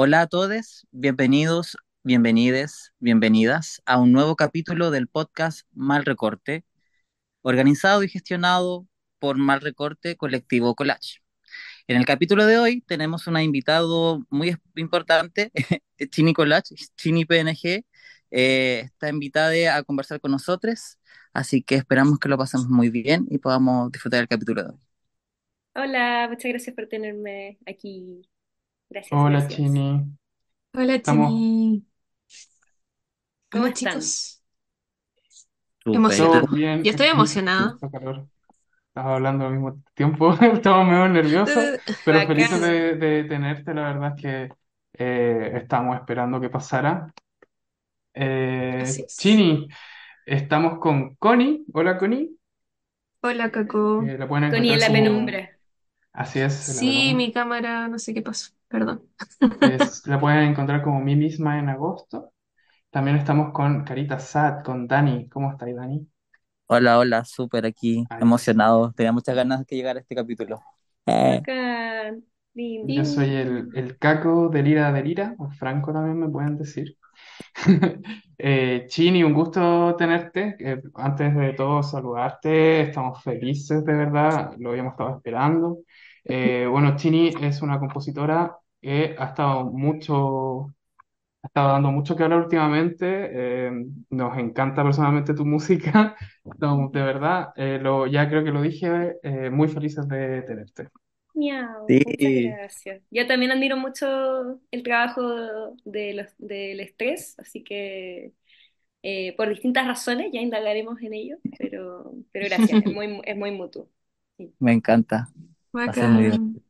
Hola a todos, bienvenidos, bienvenides, bienvenidas a un nuevo capítulo del podcast Mal Recorte, organizado y gestionado por Mal Recorte Colectivo Collage. En el capítulo de hoy tenemos un invitado muy importante, Chini Collage, Chini PNG, eh, está invitada a conversar con nosotros, así que esperamos que lo pasemos muy bien y podamos disfrutar del capítulo de hoy. Hola, muchas gracias por tenerme aquí. Gracias, Hola gracias. Chini, Hola, estamos Chini. ¿Cómo Hola, están? chicos. Emocionada. bien. Yo estoy emocionada. Estamos hablando al mismo tiempo, estamos medio nerviosos, pero felices Bacán. de, de tenerte. La verdad es que eh, estábamos esperando que pasara. Eh, es. Chini, estamos con Connie. Hola Connie, Hola, Caco. Eh, la pueden Connie en la como... penumbra. Así es, la Sí, mi cámara, no sé qué pasó. Perdón. Es- la pueden encontrar como mí misma en agosto. También estamos con Carita Sad, con Dani. ¿Cómo estáis, Dani? Hola, hola, súper aquí, emocionado, tenía muchas ganas de que llegara este capítulo. Eh. Yo soy el, el Caco de Lira de Lira, o Franco también me pueden decir. Eh, Chini, un gusto tenerte. Eh, antes de todo, saludarte. Estamos felices, de verdad. Lo habíamos estado esperando. Eh, bueno, Chini es una compositora que ha estado mucho, ha estado dando mucho que hablar últimamente. Eh, nos encanta personalmente tu música. Estamos, de verdad, eh, lo, ya creo que lo dije, eh, muy felices de tenerte. Miau, sí, muchas gracias. Yo también admiro mucho el trabajo de los, del estrés, así que eh, por distintas razones ya indagaremos en ello, pero, pero gracias, es muy, es muy mutuo. Sí, me encanta, va a ser muy bien. Bacán.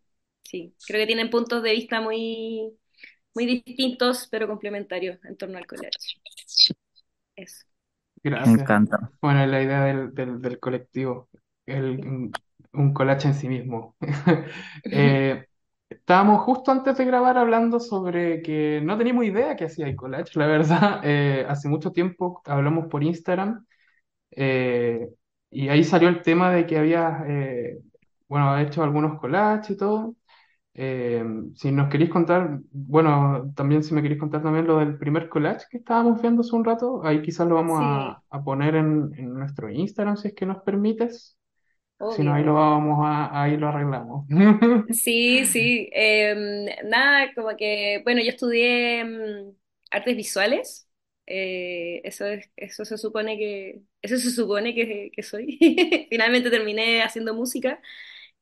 sí. Creo que tienen puntos de vista muy, muy distintos, pero complementarios en torno al collage. Eso. Me Gracias. encanta. Bueno, la idea del, del, del colectivo, el, un, collage en sí mismo. Eh, estábamos justo antes de grabar hablando sobre que no teníamos idea que hacía el collage, la verdad. Eh, hace mucho tiempo hablamos por Instagram eh, y ahí salió el tema de que habías, bueno, hecho algunos collages y todo. Eh, si nos queréis contar, bueno, también si me queréis contar también lo del primer collage que estábamos viendo hace un rato, ahí quizás lo vamos Sí, a, a poner en, en nuestro Instagram si es que nos permites. Si no, ahí lo vamos a, ahí lo arreglamos. Sí, sí. em, nada, como que, bueno, yo estudié em, artes visuales. eh, eso es, eso se supone que, eso se supone que, que soy. Finalmente terminé haciendo música,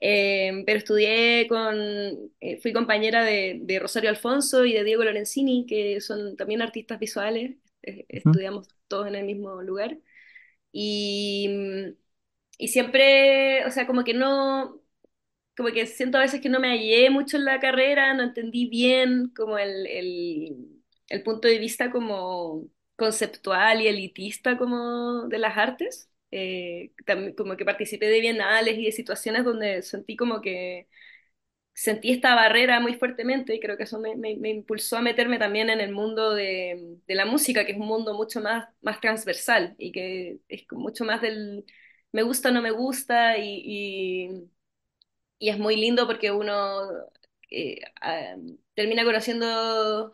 em, pero estudié con, eh, fui compañera de, de Rosario Alfonso y de Diego Lorenzini, que son también artistas visuales. eh, Ujú. estudiamos todos en el mismo lugar. Y, y siempre, o sea, como que no como que siento a veces que no me hallé mucho en la carrera, no entendí bien como el, el, el punto de vista como conceptual y elitista como de las artes. Eh, como que participé de bienales y de situaciones donde sentí como que sentí esta barrera muy fuertemente y creo que eso me, me- me impulsó a meterme también en el mundo de, de la música, que es un mundo mucho más, más transversal y que es mucho más del me gusta o no me gusta y, y es muy lindo porque uno eh, ah, termina conociendo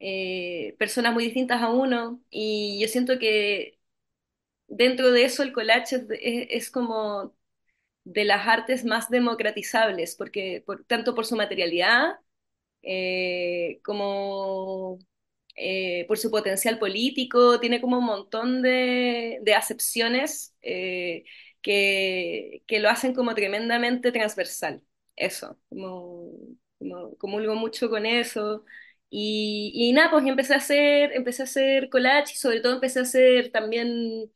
eh, personas muy distintas a uno y yo siento que dentro de eso el collage es, como de las artes más democratizables, porque por, tanto por su materialidad eh, como eh, por su potencial político, tiene como un montón de, de acepciones eh, que, que lo hacen como tremendamente transversal. Eso, como, como comulgo mucho con eso. Y, y nada, pues empecé a hacer, empecé a hacer collage y sobre todo empecé a hacer también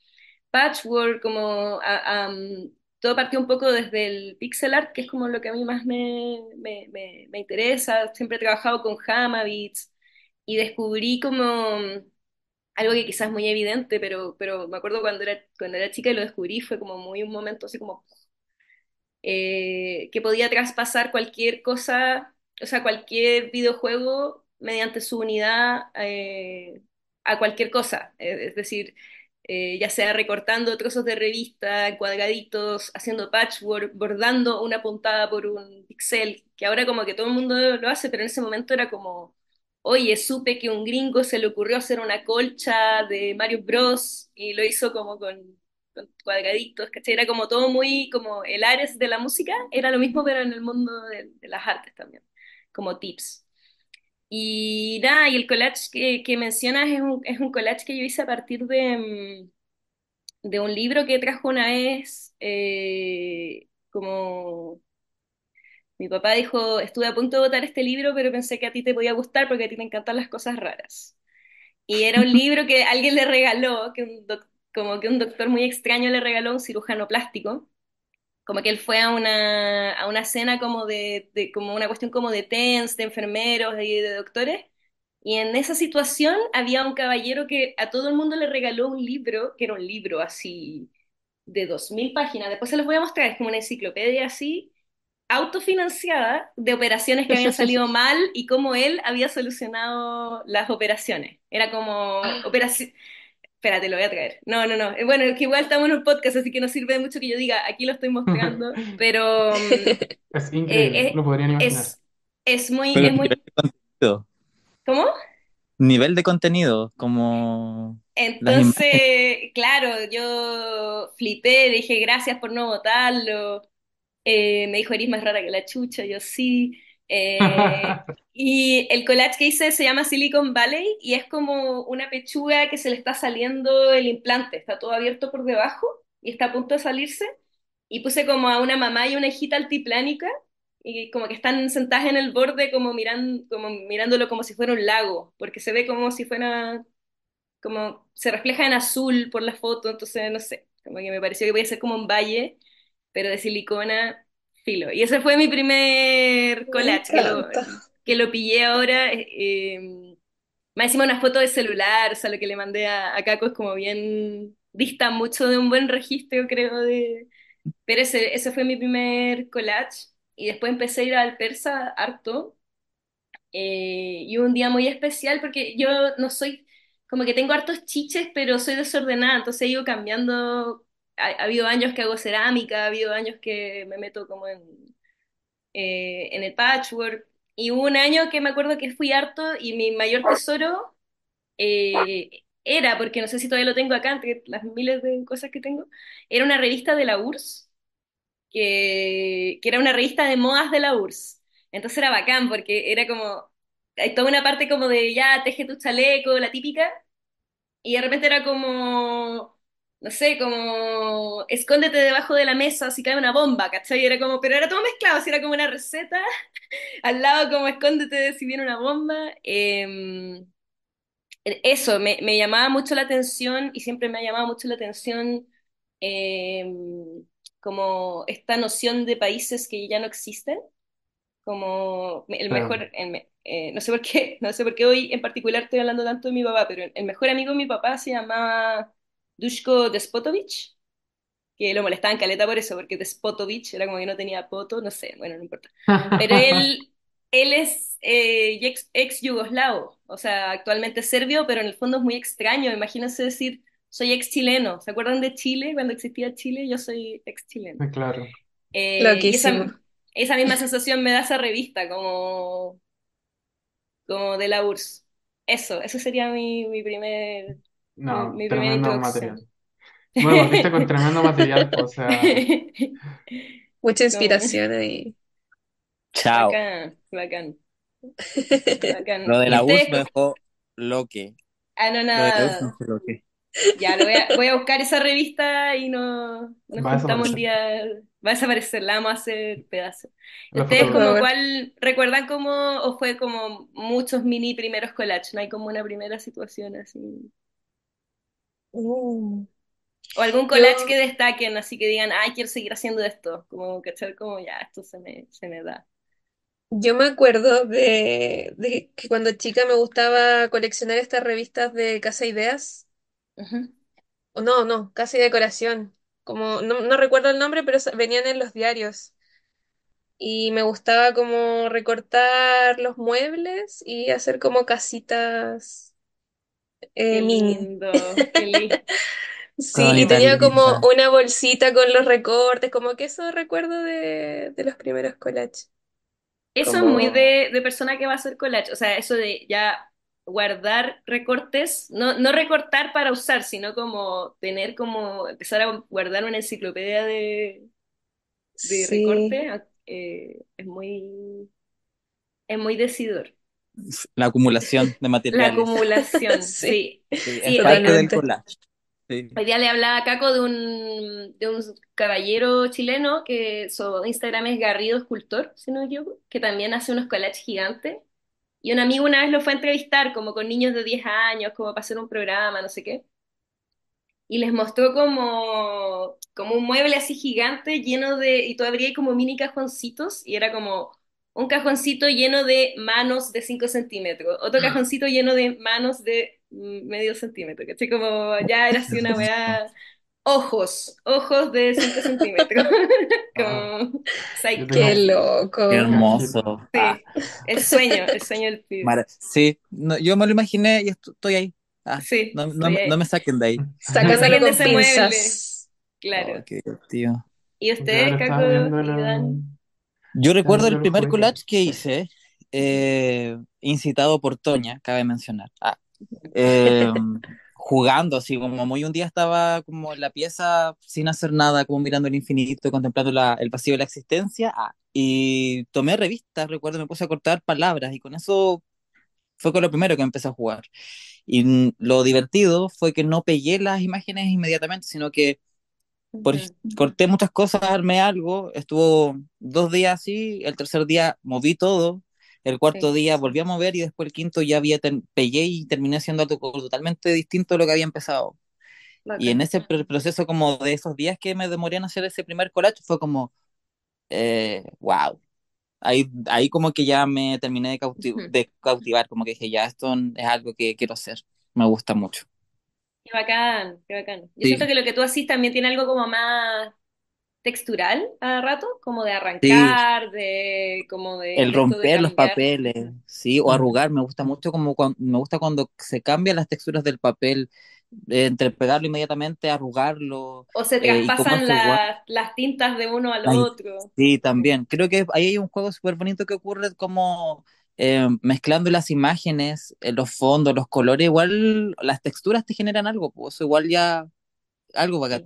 patchwork, como a- am, todo partió un poco desde el pixel art, que es como lo que a mí más me, me, me, me interesa. Siempre he trabajado con Hamabits y descubrí como algo que quizás es muy evidente, pero, pero me acuerdo cuando era, cuando era chica y lo descubrí, fue como muy un momento así como eh, que podía traspasar cualquier cosa, o sea, cualquier videojuego mediante su unidad eh, a cualquier cosa. Es decir, eh, ya sea recortando trozos de revista, cuadraditos, haciendo patchwork, bordando una puntada por un pixel, que ahora como que todo el mundo lo hace, pero en ese momento era como oye, supe que un gringo se le ocurrió hacer una colcha de Mario Bros. y lo hizo como con, con cuadraditos, ¿cachai? Era como todo muy, como el Ares de la música, era lo mismo pero en el mundo de, de las artes también, como tips. Y nada, y el collage que, que mencionas es un, es un collage que yo hice a partir de, mm, de un libro que trajo una vez, eh, como mi papá dijo, estuve a punto de votar este libro, pero pensé que a ti te podía gustar porque a ti te encantan las cosas raras. Y era un libro que alguien le regaló, que un doc- como que un doctor muy extraño le regaló a un cirujano plástico, como que él fue a una, a una cena como de, de- como una cuestión como de TENS, de enfermeros y de doctores, y en esa situación había un caballero que a todo el mundo le regaló un libro, que era un libro así de 2.000 páginas, después se los voy a mostrar, es como una enciclopedia así, autofinanciada de operaciones que habían salido mal y cómo él había solucionado las operaciones. Era como operación... Espérate, lo voy a traer. No, no, no. Eh, Bueno, es que igual estamos en un podcast, así que no sirve de mucho que yo diga, aquí lo estoy mostrando, pero mm, Es eh, increíble, eh, lo podrían imaginar. es, es muy, Pero es muy... nivel de contenido, ¿Cómo? nivel de contenido, como. Entonces, claro, yo flipé, dije gracias por no votarlo. Eh, me dijo, eres más rara que la chucha, yo sí. Eh, y el collage que hice se llama Silicon Valley y es como una pechuga que se le está saliendo el implante, está todo abierto por debajo y está a punto de salirse. Y puse como a una mamá y una hijita altiplánica y como que están sentadas en el borde como, miran, como mirándolo como si fuera un lago, porque se ve como si fuera, como se refleja en azul por la foto, entonces no sé, como que me pareció que podía ser como un valle pero de silicona, filo. Y ese fue mi primer Me collage, que lo, que lo pillé ahora. Eh, más encima una foto de celular, o sea, lo que le mandé a, a Caco es como bien, dista mucho de un buen registro, creo, de... Pero ese, ese fue mi primer collage. Y después empecé a ir al persa harto. Eh, y un día muy especial porque yo no soy, como que tengo hartos chiches, pero soy desordenada, entonces he ido cambiando. Ha, ha habido años que hago cerámica, ha habido años que me meto como en, eh, en el patchwork. Y hubo un año que me acuerdo que fui harto y mi mayor tesoro eh, era, porque no sé si todavía lo tengo acá, entre las miles de cosas que tengo, era una revista de la URSS que, que era una revista de modas de la URSS. Entonces era bacán porque era como, hay toda una parte como de ya, teje tu chaleco, la típica, y de repente era como, no sé, como, escóndete debajo de la mesa si cae una bomba, ¿cachai? Era como, pero era todo mezclado, así era como una receta, al lado como escóndete si viene una bomba. Eh, eso, me, me llamaba mucho la atención y siempre me ha llamado mucho la atención eh, como esta noción de países que ya no existen, como el mejor, el eh, no sé por qué, no sé por qué hoy en particular estoy hablando tanto de mi papá, pero el mejor amigo de mi papá se llamaba Dushko Despotovich, que lo molestaban caleta por eso, porque Despotovich era como que no tenía poto, no sé, bueno, no importa. Pero él, él es eh, ex, ex yugoslavo, o sea, actualmente serbio, pero en el fondo es muy extraño. Imagínense decir, soy ex chileno. ¿Se acuerdan de Chile? Cuando existía Chile, yo soy ex chileno. Claro. Eh, Loquísimo. esa, esa misma sensación me da esa revista, como, como de la URSS. Eso, eso sería mi, mi primer, No, mi primera tremendo introducción. material. Bueno, volviste con tremendo material, pues, o sea, Mucha inspiración ahí. Chao. Bacán, bacán, bacán. Lo de ¿Y la ustedes? me dejó loque. Ah, no, Lo de la URSS me nada. dejó loque. Ya, lo voy a, voy a buscar esa revista y no, nos va a juntamos un desaparecer. día. Va a desaparecer, la vamos a hacer pedazos. La ¿Ustedes como cuál recuerdan cómo o fue como muchos mini primeros collages? ¿No hay como una primera situación así? Mm. O algún collage Yo, que destaquen, así que digan, ay, quiero seguir haciendo esto. Como, ¿cachai? Como ya, esto se me, se me da. yo me acuerdo de, de que cuando chica me gustaba coleccionar estas revistas de Casa Ideas. O no, no, Casa y Decoración. Como, no, no recuerdo el nombre, pero venían en los diarios. Y me gustaba como recortar los muebles y hacer como casitas eh, mini. lindo, qué lindo. Qué Sí, y bonita tenía como linda. una bolsita con los recortes, como que eso recuerdo de, de los primeros collages. Eso es Como, muy de, de persona que va a hacer collage, o sea, eso de ya guardar recortes, no, no recortar para usar, sino como tener como, empezar a guardar una enciclopedia de, de sí, recortes, eh, es muy, es muy decidor. La acumulación de La materiales. acumulación, sí, sí. Sí, es Sí, hoy, parte del collage. Sí. hoy día le hablaba a Caco de un, de un caballero chileno que su Instagram es Garrido Escultor, si no me equivoco, que también hace unos collages gigantes. Y un amigo una vez lo fue a entrevistar, como con niños de 10 años, como para hacer un programa, no sé qué. Y les mostró como, como un mueble así gigante lleno de, y tú abrías como mini cajoncitos, y era como un cajoncito lleno de manos de 5 centímetros, otro cajoncito lleno de manos de medio centímetro, ¿cachai? Como ya era así una weá, ojos, ojos de 5 centímetros, Ah, como psycho. Qué Qué loco. cajita. hermoso. Ah, Sí, el sueño, el sueño del pibe. mara- sí, no, yo me lo imaginé y esto- estoy ahí. Ah, Sí, no, no, no me saquen de ahí. Saquen de ese mueble, pinzas. Oh, claro. qué divertido. ¿Y ustedes, Caco y Dan? Yo recuerdo el primer collage que hice, eh, incitado por Toña, cabe mencionar. Ah, eh, jugando, así como muy un día estaba como en la pieza sin hacer nada, como mirando el infinito, contemplando la- el vacío de la existencia, ah, y tomé revistas, recuerdo, me puse a cortar palabras, y con eso fue con lo primero que empecé a jugar. Y mm, lo divertido fue que no pegué las imágenes inmediatamente, sino que por, corté muchas cosas, armé algo, estuvo dos días así, el tercer día moví todo, el cuarto Sí, día volví a mover y después el quinto ya había pegué y terminé haciendo algo totalmente distinto a lo que había empezado. Y en ese pr- proceso como de esos días que me demoré en hacer ese primer collage fue como, eh, wow. Ahí, ahí como que ya me terminé de, cauti- Ujú. de cautivar, como que dije, ya esto es algo que quiero hacer, me gusta mucho. Qué bacán, qué bacán. Yo siento que lo que tú haces también tiene algo como más textural a rato, como de sí, arrancar, de como de, El de romper los papeles, sí, o arrugar, me gusta mucho como cuando, me gusta cuando se cambian las texturas del papel, eh, entre pegarlo inmediatamente, arrugarlo, O se eh, traspasan igual. las, tintas de uno al Ay, otro. sí, Sí. también. Creo que ahí hay un juego súper bonito que ocurre como eh, mezclando las imágenes, eh, los fondos, los colores, igual las texturas te generan algo, pues eso igual ya algo va a.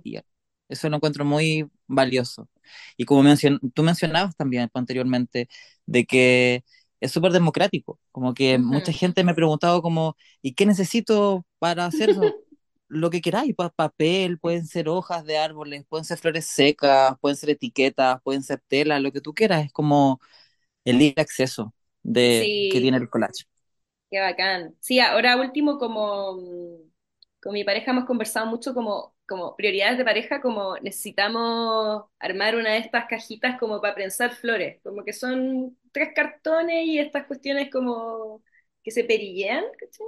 Eso lo encuentro muy valioso. Y como mencion tú mencionabas también pues, anteriormente, de que es súper democrático, como que mucha Ujú. gente me ha preguntado como, ¿y qué necesito para hacer eso? Lo que queráis, pa- papel, pueden ser hojas de árboles, pueden ser flores secas, pueden ser etiquetas, pueden ser telas, lo que tú quieras, es como el libre acceso de, que Sí, tiene el collage. Qué bacán. Sí, ahora último, como mm, con mi pareja hemos conversado mucho como, como prioridades de pareja, como necesitamos armar una de estas cajitas como para prensar flores, como que son tres cartones y estas cuestiones como que se perillean, ¿cachai?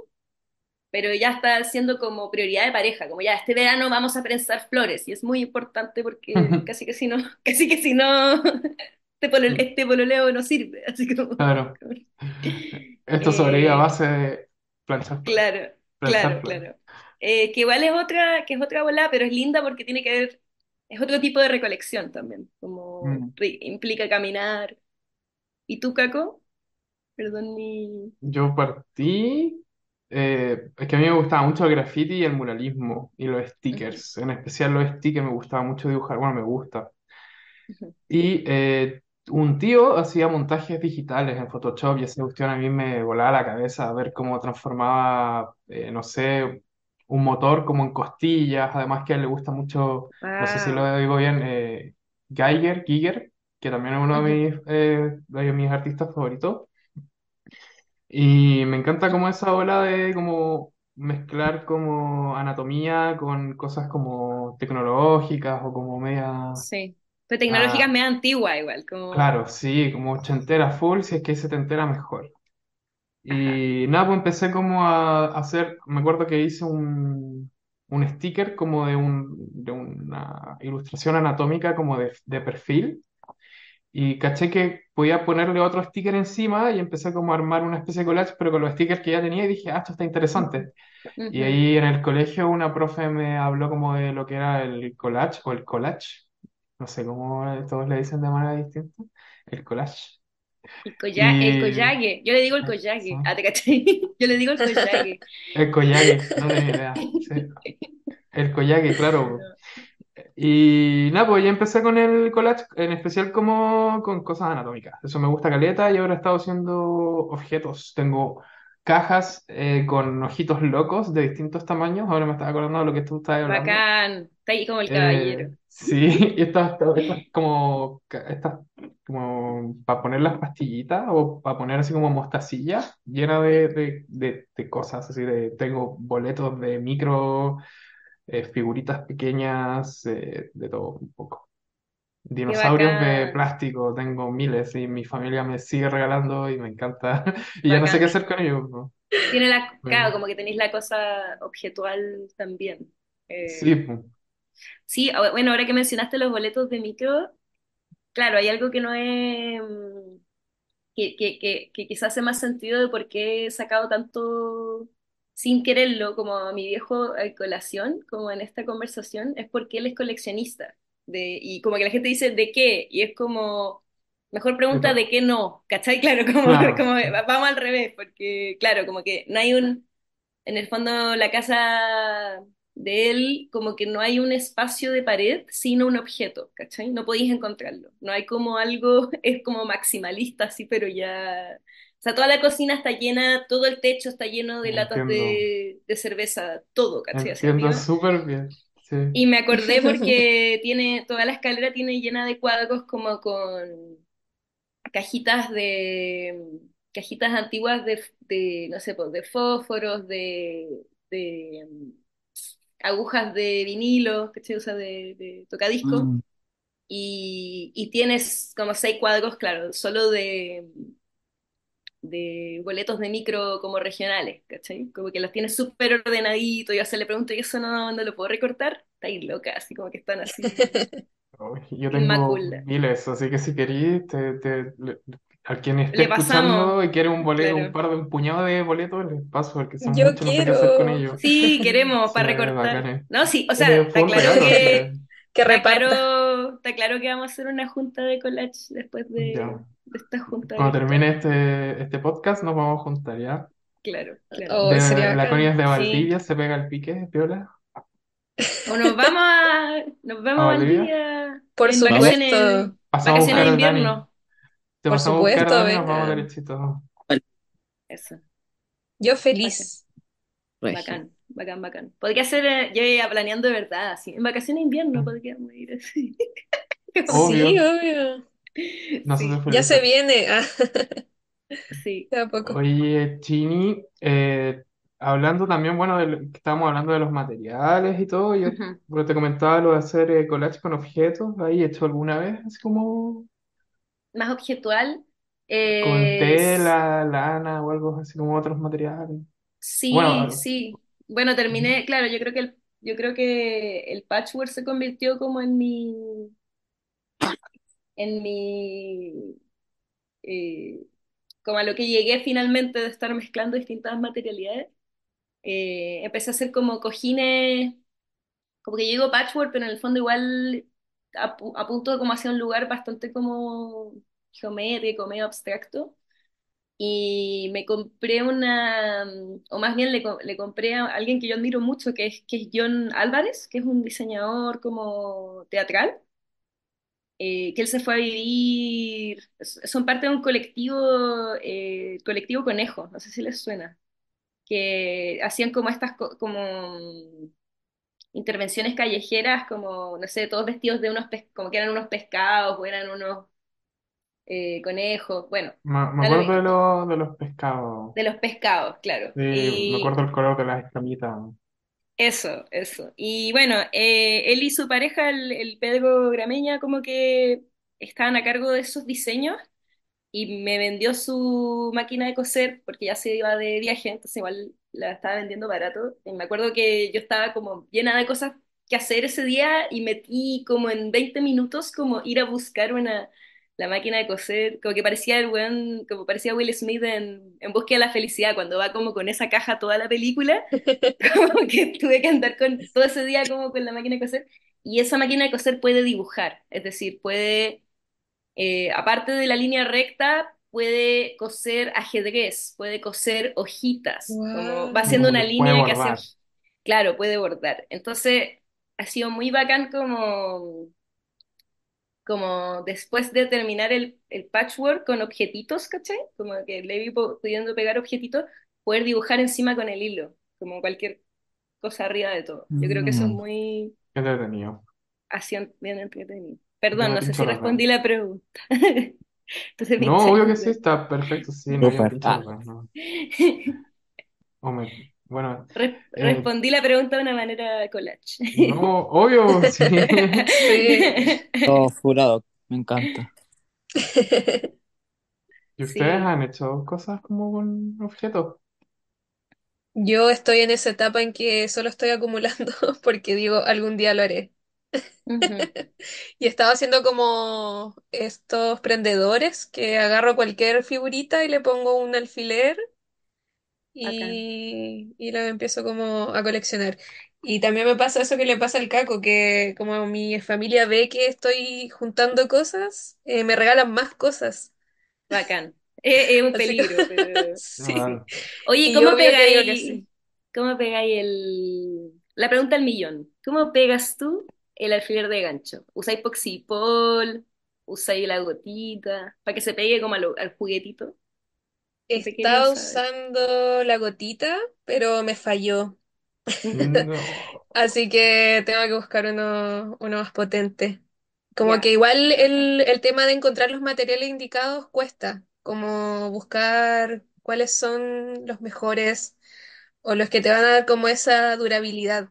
Pero ya está siendo como prioridad de pareja, como ya este verano vamos a prensar flores y es muy importante porque casi que si no, casi que si no, este, polole- este pololeo no sirve, así como... Claro. Esto sobrevive a Eh, base de planchar. Claro, Planchar claro, claro. Eh, que igual es otra, que es otra bola, pero es linda porque tiene que ver, es otro tipo de recolección también, como Mm. implica caminar. ¿Y tú, Caco? Perdón mi... Yo partí. eh, es que a mí me gustaba mucho el graffiti y el muralismo y los stickers. En especial los stickers me gustaba mucho dibujar. Bueno, me gusta. Y eh, un tío hacía montajes digitales en Photoshop y esa cuestión a mí me volaba la cabeza ver cómo transformaba, eh, no sé, un motor como en costillas. Además que a él le gusta mucho, no sé si Wow. lo digo bien, eh, Geiger, Giger, que también es uno de Ujú. mis, eh, de mis artistas favoritos. Y me encanta como esa ola de como mezclar como anatomía con cosas como tecnológicas o como media... Sí. Pero tecnológica es ah, medio antigua igual, como... claro, sí, como ochentera full, si es que se te entera mejor. Ajá. Y nada, pues empecé como a hacer, me acuerdo que hice un, un sticker como de, un, de una ilustración anatómica como de, de perfil. Y caché que podía ponerle otro sticker encima y empecé como a armar una especie de collage, pero con los stickers que ya tenía y dije, ah, esto está interesante. Y ahí en el colegio una profe me habló como de lo que era el collage o el collage. No sé cómo todos le dicen de manera distinta. El collage. El colla- el Y collague. Yo le digo el sí, collague. Ah, ¿te cachai? Yo le digo el collague. el koyage, no tenía idea. Sí, el koyage, claro. Y nada, pues ya empecé con el collage, en especial como con cosas anatómicas. Eso me gusta caleta y ahora he estado haciendo objetos. Tengo cajas eh, con ojitos locos de distintos tamaños. Ahora me estaba acordando de lo que tú estabas hablando. Bacán. Está ahí como el Eh, caballero. sí, y estas, estas, como, estas como para poner las pastillitas o para poner así como mostacilla llena de, de, de, de cosas. Así de, tengo boletos de micro eh, figuritas pequeñas, eh, de todo un poco. Dinosaurios de plástico, tengo miles y mi familia me sigue regalando y me encanta. Y ya no sé qué hacer con ellos. ¿no? Tiene la, claro, como que tenéis la cosa objetual también. sí, Eh, sí, ah, bueno, ahora que mencionaste los boletos de micro, claro, hay algo que no es, mm, que, que, que, que quizás hace más sentido de por qué he sacado tanto sin quererlo, como a mi viejo a colación, como en esta conversación, es porque él es coleccionista. De, y como que la gente dice, ¿de qué? Y es como, mejor pregunta, ¿de qué no? ¿Cachai? Claro, como, Claro, como sí. vamos al revés, porque claro, como que no hay un en el fondo, la casa de él, como que no hay un espacio de pared, sino un objeto, ¿cachai? No podéis encontrarlo. No hay como algo, es como maximalista, así, pero ya... O sea, toda la cocina está llena, todo el techo está lleno de latas de, de cerveza, todo, ¿cachai? Entiendo súper bien. Sí. Y me acordé porque tiene, toda la escalera tiene llena de cuadros como con cajitas de cajitas antiguas de, de, no sé, pues, de fósforos, de, de mm, agujas de vinilo, que se usa de, de tocadiscos, Mm. y, y tienes como seis cuadros, claro, solo de, de boletos de micro como regionales, ¿cachai? Como que los tienes súper ordenaditos, y yo se le pregunto, ¿y eso no, no lo puedo recortar? Está ahí loca, así como que están así, Yo tengo miles, así que si querís, te, te- le- a quien esté Le pasamos, escuchando y quiere un boleto, un par de un puñado de boletos, les paso porque son Yo muchos, no sé qué hacer con quiero ellos. Sí, queremos Sí, para recortar. bacanes. No, sí, o sea, Eh, fue está un claro regalo, que que que está reparta. Claro, está claro que vamos a hacer una junta de collage después de, esta junta Cuando termine este, este podcast nos vamos a juntar, ¿ya? Claro, claro. Oh, sería De, la Connie es de Sí. Valdivia, se pega el pique, piola. O nos vamos a, nos ¿A vamos a Valdivia? Valdivia Por en Vamos. vacaciones, supuesto, Pasamos a vacaciones de invierno. Te por pasamos a supuesto, Dani, y nos vamos vengan. derechito. Eso, Yo feliz. Bacán, bacán, bacán. Podría ser, eh, yo iba planeando de verdad, así. En vacaciones de invierno Mm. podríamos ir así. Obvio, Sí, obvio. nosotros Ya se viene. Ah, sí. de a poco. Oye, Chini, eh, hablando también, bueno, de lo- que estábamos hablando de los materiales y todo, yo Ujú. bueno, te comentaba lo de hacer eh, collage con objetos, ¿ahí he hecho alguna vez? Así como Más objetual. con eh, tela, lana o algo así como otros materiales. Sí, Bueno, sí. Bueno, terminé, claro, yo creo que el, yo creo que el patchwork se convirtió como en mi, en mi, eh, como a lo que llegué finalmente de estar mezclando distintas materialidades. Eh, empecé a hacer como cojines, como que yo digo patchwork, pero en el fondo igual apu- apunto como hacia un lugar bastante como geométrico, medio abstracto. Y me compré una, o más bien le, le compré a alguien que yo admiro mucho, que es, que es John Álvarez, que es un diseñador como teatral, eh, que él se fue a vivir, son parte de un colectivo, eh, colectivo Conejo, no sé si les suena, que hacían como estas, co- como intervenciones callejeras, como, no sé, todos vestidos de unos, como que eran unos pescados o eran unos eh, conejos, bueno, me, me da lo acuerdo de, mismo. lo- de los pescados. De los pescados, claro. Sí, me Y acuerdo el color de las escamitas. eso, eso. Y bueno, eh, él y su pareja, el, el Pedro Grameña, como que estaban a cargo de esos diseños y me vendió su máquina de coser porque ya se iba de viaje, entonces igual la estaba vendiendo barato. Y me acuerdo que yo estaba como llena de cosas que hacer ese día y metí como en 20 minutos como ir a buscar una, la máquina de coser, como que parecía el como parecía Will Smith en, en Búsqueda de la Felicidad, cuando va como con esa caja toda la película, como que tuve que andar con todo ese día como con la máquina de coser. Y esa máquina de coser puede dibujar, es decir, puede eh, aparte de la línea recta, puede coser ajedrez, puede coser hojitas, como va haciendo una línea que hace, claro, puede bordar. Entonces, ha sido muy bacán como, como después de terminar el, el patchwork con objetitos, ¿cachai? Como que le vi po- pudiendo pegar objetitos, poder dibujar encima con el hilo, como cualquier cosa arriba de todo. Yo creo que eso es Mm. muy entretenido. así, bien entretenido. Perdón, no sé si respondí la pregunta. Entonces No, obvio que sí, está perfecto, sí, no, Ah, no. Me- bueno, Re- eh, respondí la pregunta de una manera collage. no, obvio, sí. Sí. todo furado, me encanta. ¿Y ustedes Sí. han hecho cosas como con objetos? Yo estoy en esa etapa en que solo estoy acumulando porque digo, algún día lo haré. Y estaba haciendo como estos prendedores que agarro cualquier figurita y le pongo un alfiler Y, y lo empiezo como a coleccionar. Y también me pasa eso que le pasa al Caco, que como mi familia ve que estoy juntando cosas, eh, me regalan más cosas. Bacán. Es, es un Así peligro, pero sí. Claro. Oye, Y ¿cómo obvio que digo que pegáis, sí. cómo pegáis el... La pregunta del millón. ¿Cómo pegas tú el alfiler de gancho? ¿Usáis poxipol? ¿Usáis la gotita? Para que se pegue como al, al juguetito. Estaba usando la gotita, pero me falló. No. Así que tengo que buscar uno, uno más potente. Como que Ya, igual el, el tema de encontrar los materiales indicados cuesta, como buscar cuáles son los mejores o los que te van a dar como esa durabilidad.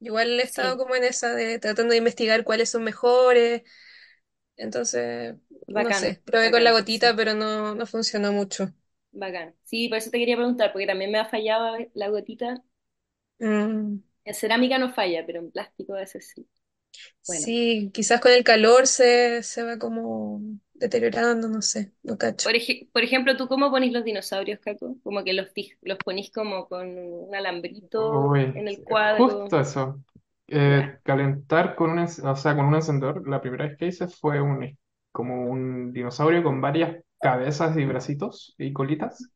Igual he estado Sí, como en esa de tratando de investigar cuáles son mejores. Entonces, no bacán, sé, probé con la bacán, gotita, sí, pero no, no funcionó mucho. Bacán. Sí, por eso te quería preguntar, porque también me ha fallado la gotita. Mm, En cerámica no falla, pero en plástico a veces sí. Bueno, sí, quizás con el calor se, se va como deteriorando, no sé, no cacho. por, ej- por ejemplo, ¿tú cómo ponís los dinosaurios, Caco? Como que los, fij- los ponís como con un alambrito Uy, en el justo cuadro. eso. Ya, Eh, calentar con un, o sea, con un encendedor, la primera vez que hice fue un, como un dinosaurio con varias cabezas y bracitos y colitas.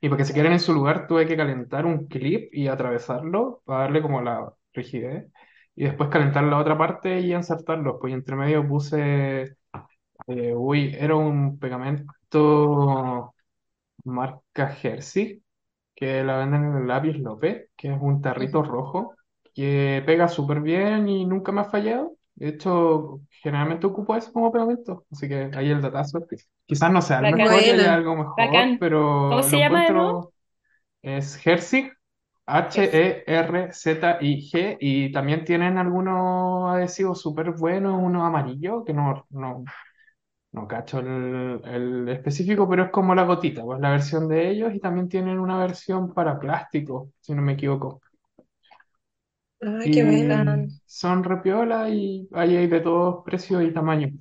Y para que se queden en su lugar tuve que calentar un clip y atravesarlo para darle como la rigidez. Y después calentar la otra parte y ensartarlo. Pues entre medio puse, eh, uy, era un pegamento marca Jersey que la venden en el Lápiz López, que es un tarrito rojo, que pega súper bien y nunca me ha fallado. De hecho, generalmente ocupo eso como pegamento, así que ahí el datazo. Quizás no sea el Bacán, mejor y haya Buena. algo mejor, bacán. ¿Cómo pero lo se llama de nuevo? encuentro, es Herzig, Jersey. H-E-R-Z-I-G, y también tienen algunos adhesivos súper buenos, uno amarillo, que no, no, no cacho el, el específico, pero es como la gotita, pues la versión de ellos y también tienen una versión para plástico, si no me equivoco. Ay, qué buena. Y Bacán. son repiola y ahí hay de todos precios y tamaños.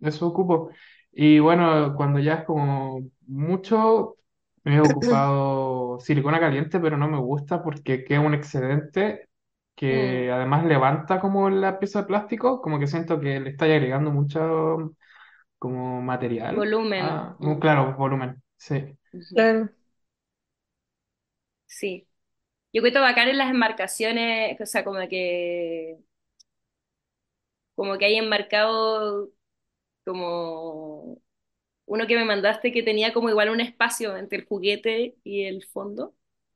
Eso ocupo. Y bueno, cuando ya es como mucho, me he ocupado silicona caliente, pero no me gusta porque queda un excedente Mm, que además levanta como la pieza de plástico, como que siento que le está agregando mucho como material. volumen. Ah, Mm, claro, volumen, sí. ujú, Claro. Sí. Yo cuento bacán en las embarcaciones, o sea, como que, como que hay enmarcado como uno que me mandaste que tenía como igual un espacio entre el juguete y el fondo,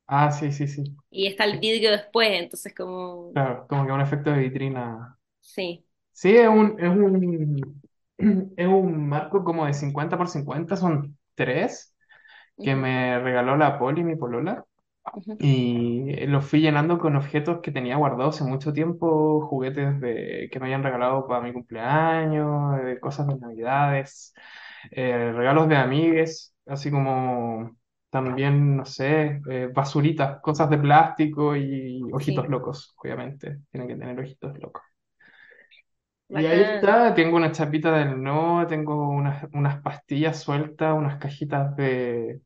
Ah, sí, sí, sí. y está el vidrio después, entonces como, Claro, como que un efecto de vitrina. sí. Sí, es un, es un, es un marco como de 50 por 50, son tres, que Ujú, me regaló la Poli, mi polola, ujú, y los fui llenando con objetos que tenía guardados hace mucho tiempo, juguetes de, que me habían regalado para mi cumpleaños, eh, cosas de Navidades, eh, regalos de amigues, así como también, no sé, eh, basuritas, cosas de plástico y ojitos Sí, locos, obviamente, tienen que tener ojitos locos. Y ahí bacán. está, tengo una chapita del no, tengo unas, unas pastillas sueltas, unas cajitas de,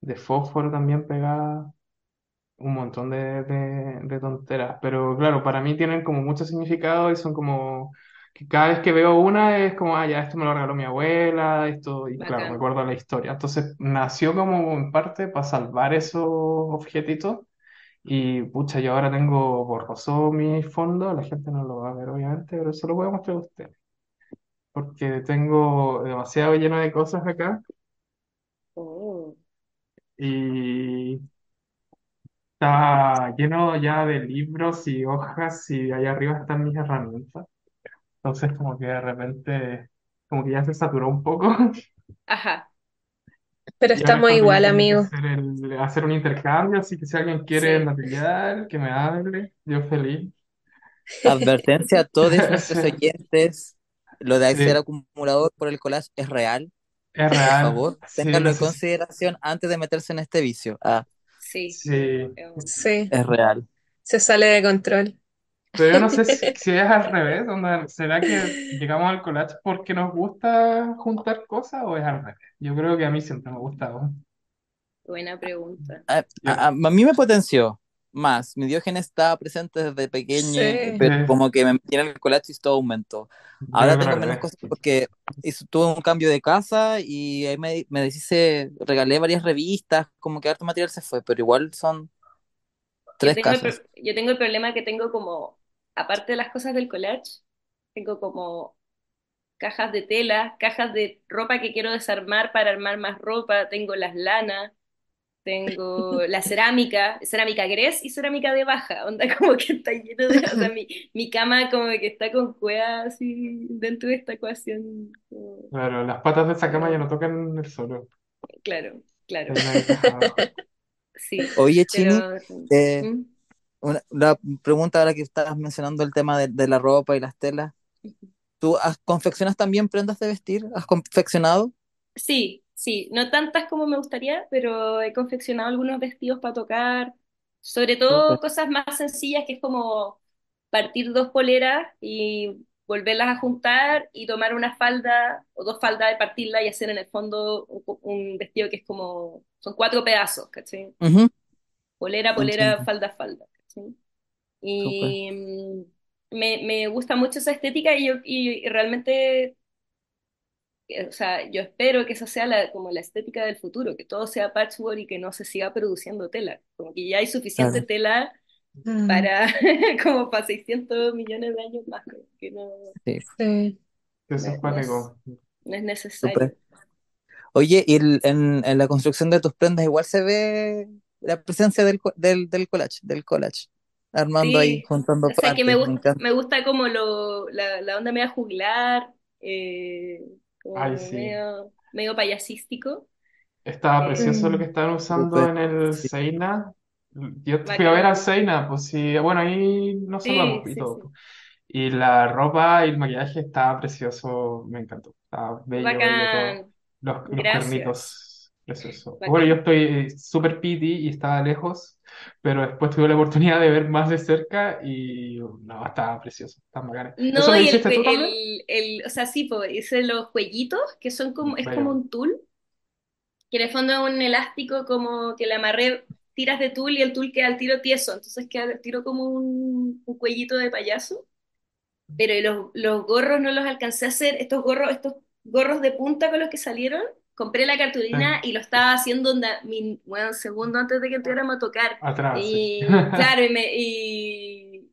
de fósforo también pegadas, un montón de, de, de tonteras. Pero claro, para mí tienen como mucho significado y son como que cada vez que veo una es como, ah, ya, esto me lo regaló mi abuela, esto, y claro, me Bacán. acuerdo la historia. Entonces nació como en parte para salvar esos objetitos y pucha, yo ahora tengo borroso mi fondo, la gente no lo va a ver obviamente, pero se lo voy a mostrar a usted, porque tengo demasiado lleno de cosas acá Oh, y está lleno ya de libros y hojas y ahí arriba están mis herramientas. Entonces como que de repente, como que ya se saturó un poco Ajá, Pero y ahora es estamos igual, tengo que amigo. hacer, el, hacer un intercambio, así que si alguien quiere sí. material, que me hable, yo feliz. Advertencia a todos nuestros oyentes, lo de ser sí, acumulador por el collage es real. es Por real, favor, sí, ténganlo en neces- consideración antes de meterse en este vicio. Ah, Sí. sí. Sí, es real. se sale de control. Pero yo no sé si, si es al revés, onda, ¿será que llegamos al collage porque nos gusta juntar cosas o es al revés? Yo creo que a mí siempre me ha gustado. Buena pregunta. A, Yo, a- a mí me potenció más. Mi Diógenes estaba presente desde pequeño, Sí. pero como que me metí en el collage y todo aumentó. yo Ahora tengo menos cosas porque tuve un cambio de casa y ahí me, me deshice, regalé varias revistas, como que harto material se fue, pero igual son Yo tres tengo el, casas. pro- yo tengo el problema que tengo como, aparte de las cosas del collage, tengo como cajas de tela, cajas de ropa que quiero desarmar para armar más ropa, tengo las lanas, tengo la cerámica, cerámica gres y cerámica de baja, onda como que está lleno de, o sea, mi, mi cama como que está con cuevas así dentro de esta ecuación, como- Claro, las patas de esa cama ya no tocan el suelo, claro, claro, sí, Oye, Chini, pero... eh, ¿Mm? una, la pregunta ahora que estabas mencionando el tema de, de la ropa y las telas. ¿Tú has- confeccionas también prendas de vestir? ¿Has confeccionado? Sí, sí, no tantas como me gustaría, pero he confeccionado algunos vestidos para tocar, sobre todo Súper. cosas más sencillas que es como partir dos poleras y volverlas a juntar y tomar una falda o dos faldas y partirla y hacer en el fondo un, un vestido que es como, son cuatro pedazos, ¿cachai? Ujú, Polera, polera, entiendo. falda, falda, ¿cachai? Súper. Y mm, me, me gusta mucho esa estética y, yo, y, y realmente o sea, yo espero que esa sea la, como la estética del futuro, que todo sea patchwork y que no se siga produciendo tela. Como que ya hay suficiente Claro. tela Mm, para como para 600 millones de años más, que no, Sí, sí. no Eso es no es, no necesario. Oye, y el- en, en la construcción de tus prendas igual se ve la presencia del, co- del, del collage, del collage, armando ahí, juntando o sea que me, gusta como lo, la, la onda media juglar, eh, Ay, como sí. medio, medio payasístico. Estaba precioso lo que Mm, estaban usando Súper, en el sí. Seina. Yo te fui a ver al bacán. Seina, pues sí, bueno, ahí nos saludamos Sí, y sí, todo. sí. pues. Y la ropa y el maquillaje estaba precioso, me encantó. Estaba bello, bello todo. Bacán. Los, los Gracias. cuernitos, precioso. Bueno, yo estoy eh, súper piti y estaba lejos, pero después tuve la oportunidad de ver más de cerca y no, estaba precioso, estaba bacán. ¿Eso No, lo y el, hiciste tú cue- también? el, el, o sea, sí, pues, hice los cuellitos, que son como, es como Bello. un tul, que en el fondo es un elástico como que le amarré tiras de tul y el tul queda al tiro tieso, entonces queda al tiro como un, un cuellito de payaso, pero los, los gorros no los alcancé a hacer, estos gorros, estos gorros de punta con los que salieron, compré la Sí, cartulina y lo estaba haciendo mi, bueno, segundo antes de que entráramos a tocar, atrás, sí. y claro, y me... Y,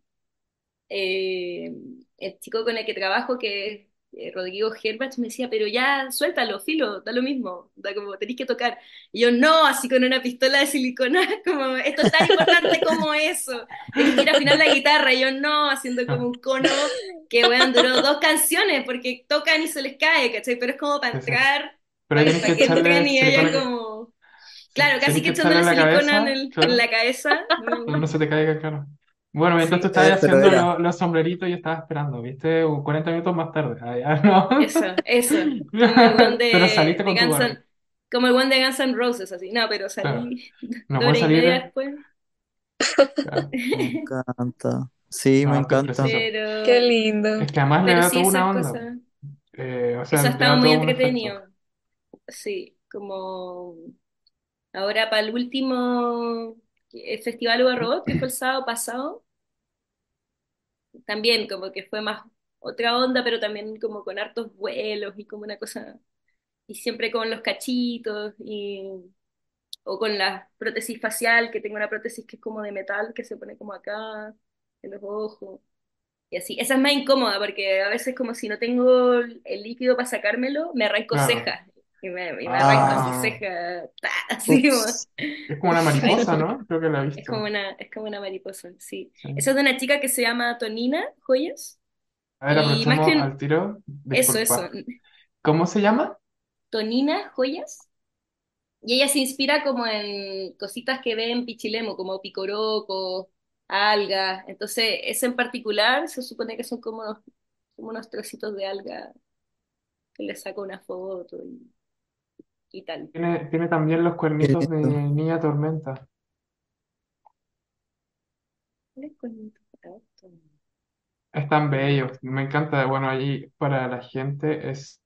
eh, el chico con el que trabajo, que es eh, Rodrigo Herbach, me decía, pero ya suéltalo, filo, da lo mismo, da como tenéis que tocar. Y yo, no, así con una pistola de silicona, como esto es tan importante como eso, tenéis que ir a afinar la guitarra. Y yo, no, haciendo como un cono que, weón, duró dos canciones, porque tocan y se les cae, ¿cachai? Pero es como para Sí, sí. entrar, Pero tienes que echarle y silicona, como... Claro, casi que echándole en la silicona en, cabeza, el, en claro, la cabeza. mm, no se te caiga, claro. Bueno, mientras tú Sí, estabas Eh, pero haciendo era, lo- los sombreritos, yo estaba esperando, ¿viste? Un 40 minutos más tarde. Ah, ya, no. eso, eso. Como el one Pero de, saliste de con tu Guns gorro, N- como el one de Guns N' Roses, así. No, pero claro. salí No dos salir, después. claro. me encanta. Sí, me No, esto es encanta. precioso. qué Pero, lindo. Es que además le pero da sí, toda una onda. cosas. Eh, o sea, Eso le da muy entretenido. Sí, como ahora para el último eh, Festival Hugo Robot, que fue el sábado pasado, también como que fue más otra onda, pero también como con hartos vuelos y como una cosa, y siempre con los cachitos y o con la prótesis facial, que tengo una prótesis que es como de metal, que se pone como acá, en los ojos, y así. Esa es más incómoda, porque a veces como si no tengo el líquido para sacármelo, me arranco Claro. cejas, y me, y me arranco Ah. Es como una mariposa, ¿no? Creo que la he Es visto. como una, es como una mariposa, sí. Sí. Esa es de una chica que se llama Tonina Joyas. A ver, Y más que un- al tiro. Eso, eso. ¿Cómo se llama? Tonina Joyas. Y ella se inspira como en cositas que ve en Pichilemu, como picoroco, algas. Entonces, ese en particular se supone que son como unos, como unos trocitos de alga que le saca una foto y, y tal. Tiene, tiene también los cuernitos de lindo. Niña Tormenta. ¿Cuál es con- Están bellos. Me encanta. Bueno, allí para la gente es.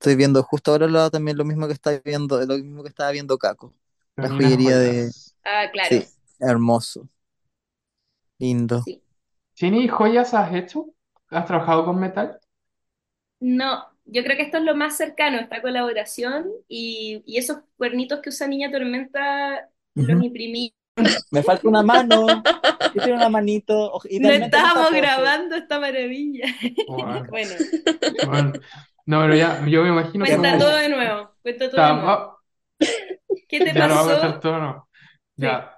Estoy viendo justo ahora lo- también lo mismo que está viendo, lo mismo que estaba viendo Caco. La joyería de. Joyas. Ah, claro. Sí, hermoso. Lindo. Sí. Chini, ¿joyas has hecho? ¿Has trabajado con metal? No, yo creo que esto es lo más cercano, esta colaboración y, y esos cuernitos que usa Niña Tormenta los imprimí. Me falta una mano. Yo quiero una manito. No estábamos grabando esta maravilla. Bueno, Bueno, bueno. No, pero ya, yo me imagino que cuenta todo de nuevo, cuenta todo de nuevo. Está- ¿Qué te Ya lo vamos a echar pasó? todo, ¿no? Sí. Ya.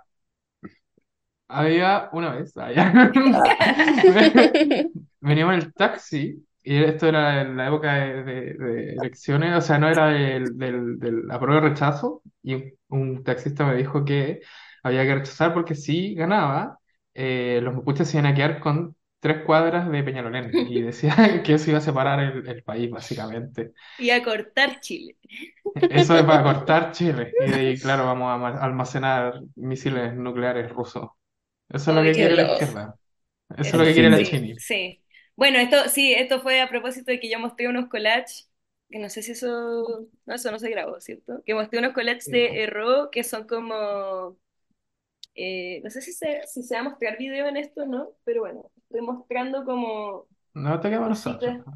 Había una vez, ah, ya. Veníamos en el taxi y esto era en la época de, de- de elecciones, o sea, no era del, del, del apruebo y rechazo y un, un taxista me dijo que había que rechazar porque si ganaba, eh, los mapuches se iban a quedar con tres cuadras de Peñalolén y decía que eso iba a separar el, el país, básicamente. Y a cortar Chile. Eso es para cortar Chile. Y de ahí, claro, vamos a ama- almacenar misiles nucleares rusos. Eso es lo Ay, que qué quiere la izquierda. Eso es lo que quiere fin la de- Chini. Sí. Bueno, esto sí, esto fue a propósito de que yo mostré unos collages, que no sé si eso, no, eso no se grabó, ¿cierto? Que mostré unos collages de. Erro que son como, eh, no sé si se, si se va a mostrar video en esto, ¿no? Pero bueno, estoy mostrando como No te quedamos nosotros. cositas,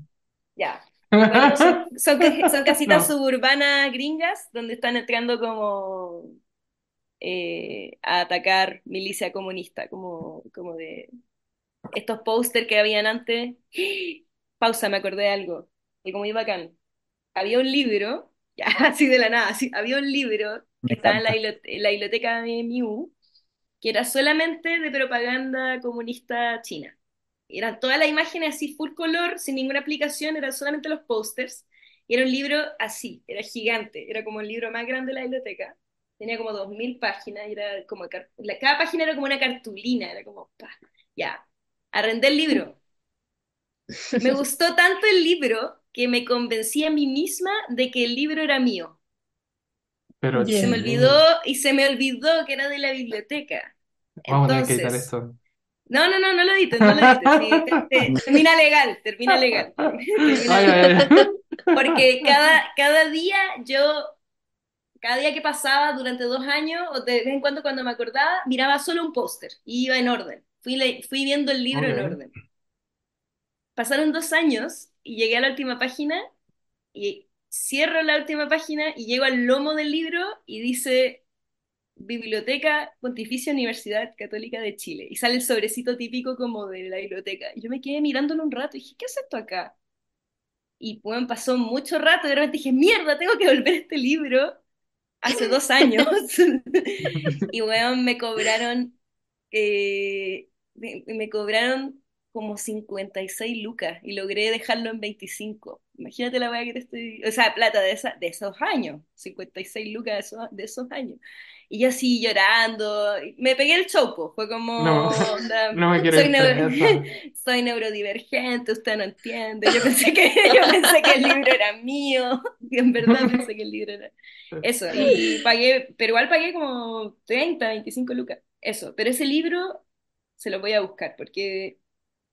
ya. Bueno, son, son, ca- son casitas No. suburbanas gringas donde están entrando como eh, a atacar milicia comunista, como, como de estos póster que habían antes. Pausa, me acordé de algo, algo muy bacán. Había un libro, ya así de la nada, así, había un libro que estaba en la, en la biblioteca de Miu, que era solamente de propaganda comunista china. Eran todas las imágenes así full color, sin ninguna aplicación, eran solamente los pósters. Y era un libro así, era gigante, era como el libro más grande de la biblioteca. Tenía como 2.000 páginas, y era como, cada página era como una cartulina, era como, pa, ya, arrendé el libro. Me gustó tanto el libro que me convencí a mí misma de que el libro era mío. Pero Y se me olvidó, y se me olvidó que era de la biblioteca. vamos a tener que editar Entonces, esto. no, no, no, no lo edites, no lo edites. sí, te- te- termina legal, termina legal. Termina Ay, legal. ay, ay. Porque cada, cada día yo, cada día que pasaba durante dos años, o de vez en cuando cuando me acordaba, miraba solo un póster y iba en orden. Fui, fui viendo el libro en Ok. orden. Pasaron dos años y llegué a la última página y cierro la última página y llego al lomo del libro y dice Biblioteca Pontificia Universidad Católica de Chile. Y sale el sobrecito típico como de la biblioteca. Y yo me quedé mirándolo un rato y dije, ¿qué hace esto acá? Y bueno, pasó mucho rato y de repente dije, mierda, tengo que volver a este libro hace dos años. y bueno, me cobraron, eh, me, me cobraron como 56 lucas y logré dejarlo en 25. Imagínate la weá que te estoy... O sea, plata de, esa, de esos años, 56 lucas de esos, de esos años. Y yo así llorando, me pegué el chopo, fue como, No, onda, no me soy, neuro- soy neurodivergente, usted no entiende. Yo pensé que, yo pensé que el libro era mío, y en verdad pensé que el libro era... Eso, y pagué, pero igual pagué como 30, 25 lucas, eso. Pero ese libro se lo voy a buscar, porque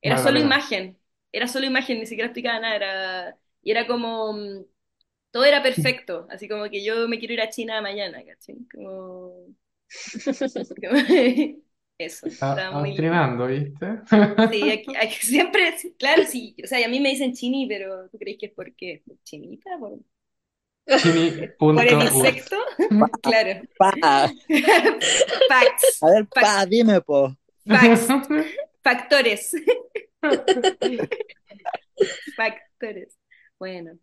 era Vale solo imagen, era solo imagen, ni siquiera explicaba nada, era, y era como, mm, todo era perfecto, así como que yo me quiero ir a China mañana, ¿cachai? Como, Eso, Está estaba muy adoctrinando, ¿viste? Sí, aquí, aquí siempre, claro, sí, o sea, y a mí me dicen chini, pero ¿tú crees que es porque chinita? ¿Por, por el insecto? Claro. Pa, a Facts, ver, fac- pa, dime, po. Facts, factores, factores. Bueno,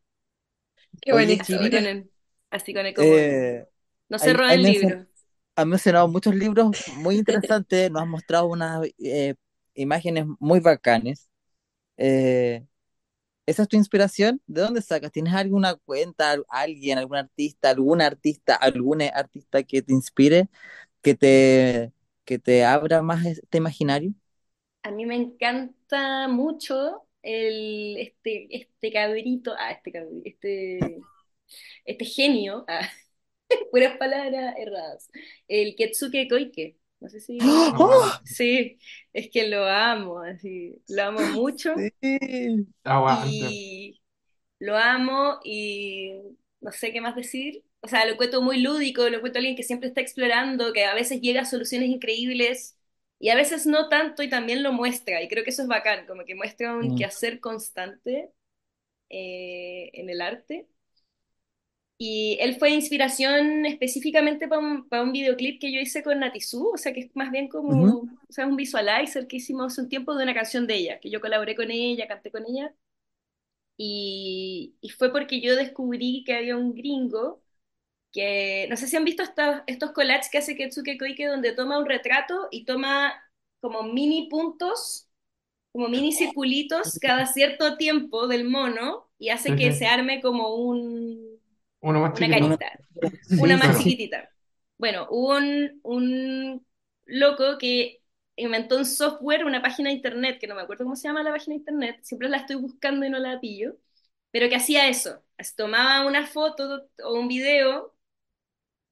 Qué Oye, así con el, así con el como eh, no hay- cerró hay el mencion- libro. has mencionado muchos libros muy interesantes, nos has mostrado unas eh, imágenes muy bacanes. Eh, ¿esa es tu inspiración? ¿De dónde sacas? ¿Tienes alguna cuenta, al- alguien, algún artista, algún artista, algún artista que te inspire, que te, que te abra más este imaginario? A mí me encanta mucho el, este, este cabrito, ah, este cabrito, este, este genio, ah, puras palabras erradas, el Ketsuke Koike. No sé si, Oh, wow. sí, es que lo amo, así, lo amo mucho Sí. Y lo amo y no sé qué más decir. O sea, lo encuentro muy lúdico, lo encuentro alguien que siempre está explorando, que a veces llega a soluciones increíbles y a veces no tanto y también lo muestra. Y creo que eso es bacán, como que muestra un Mm. quehacer constante eh, en el arte. Y él fue inspiración específicamente para un, para un videoclip que yo hice con Natizú, o sea que es más bien como, Ujú. o sea, un visualizer que hicimos hace un tiempo de una canción de ella, que yo colaboré con ella, canté con ella. Y, y fue porque yo descubrí que había un gringo que, no sé si han visto estos, estos collages que hace Ketsuke Koike, donde toma un retrato y toma como mini puntos, como mini circulitos cada cierto tiempo del mono y hace que se arme como un, Uno más una carita, Sí, una más chiquitita. Bueno, hubo un, un loco que inventó un software, una página de internet, que no me acuerdo cómo se llama la página de internet, siempre la estoy buscando y no la pillo, pero que hacía eso, tomaba una foto o un video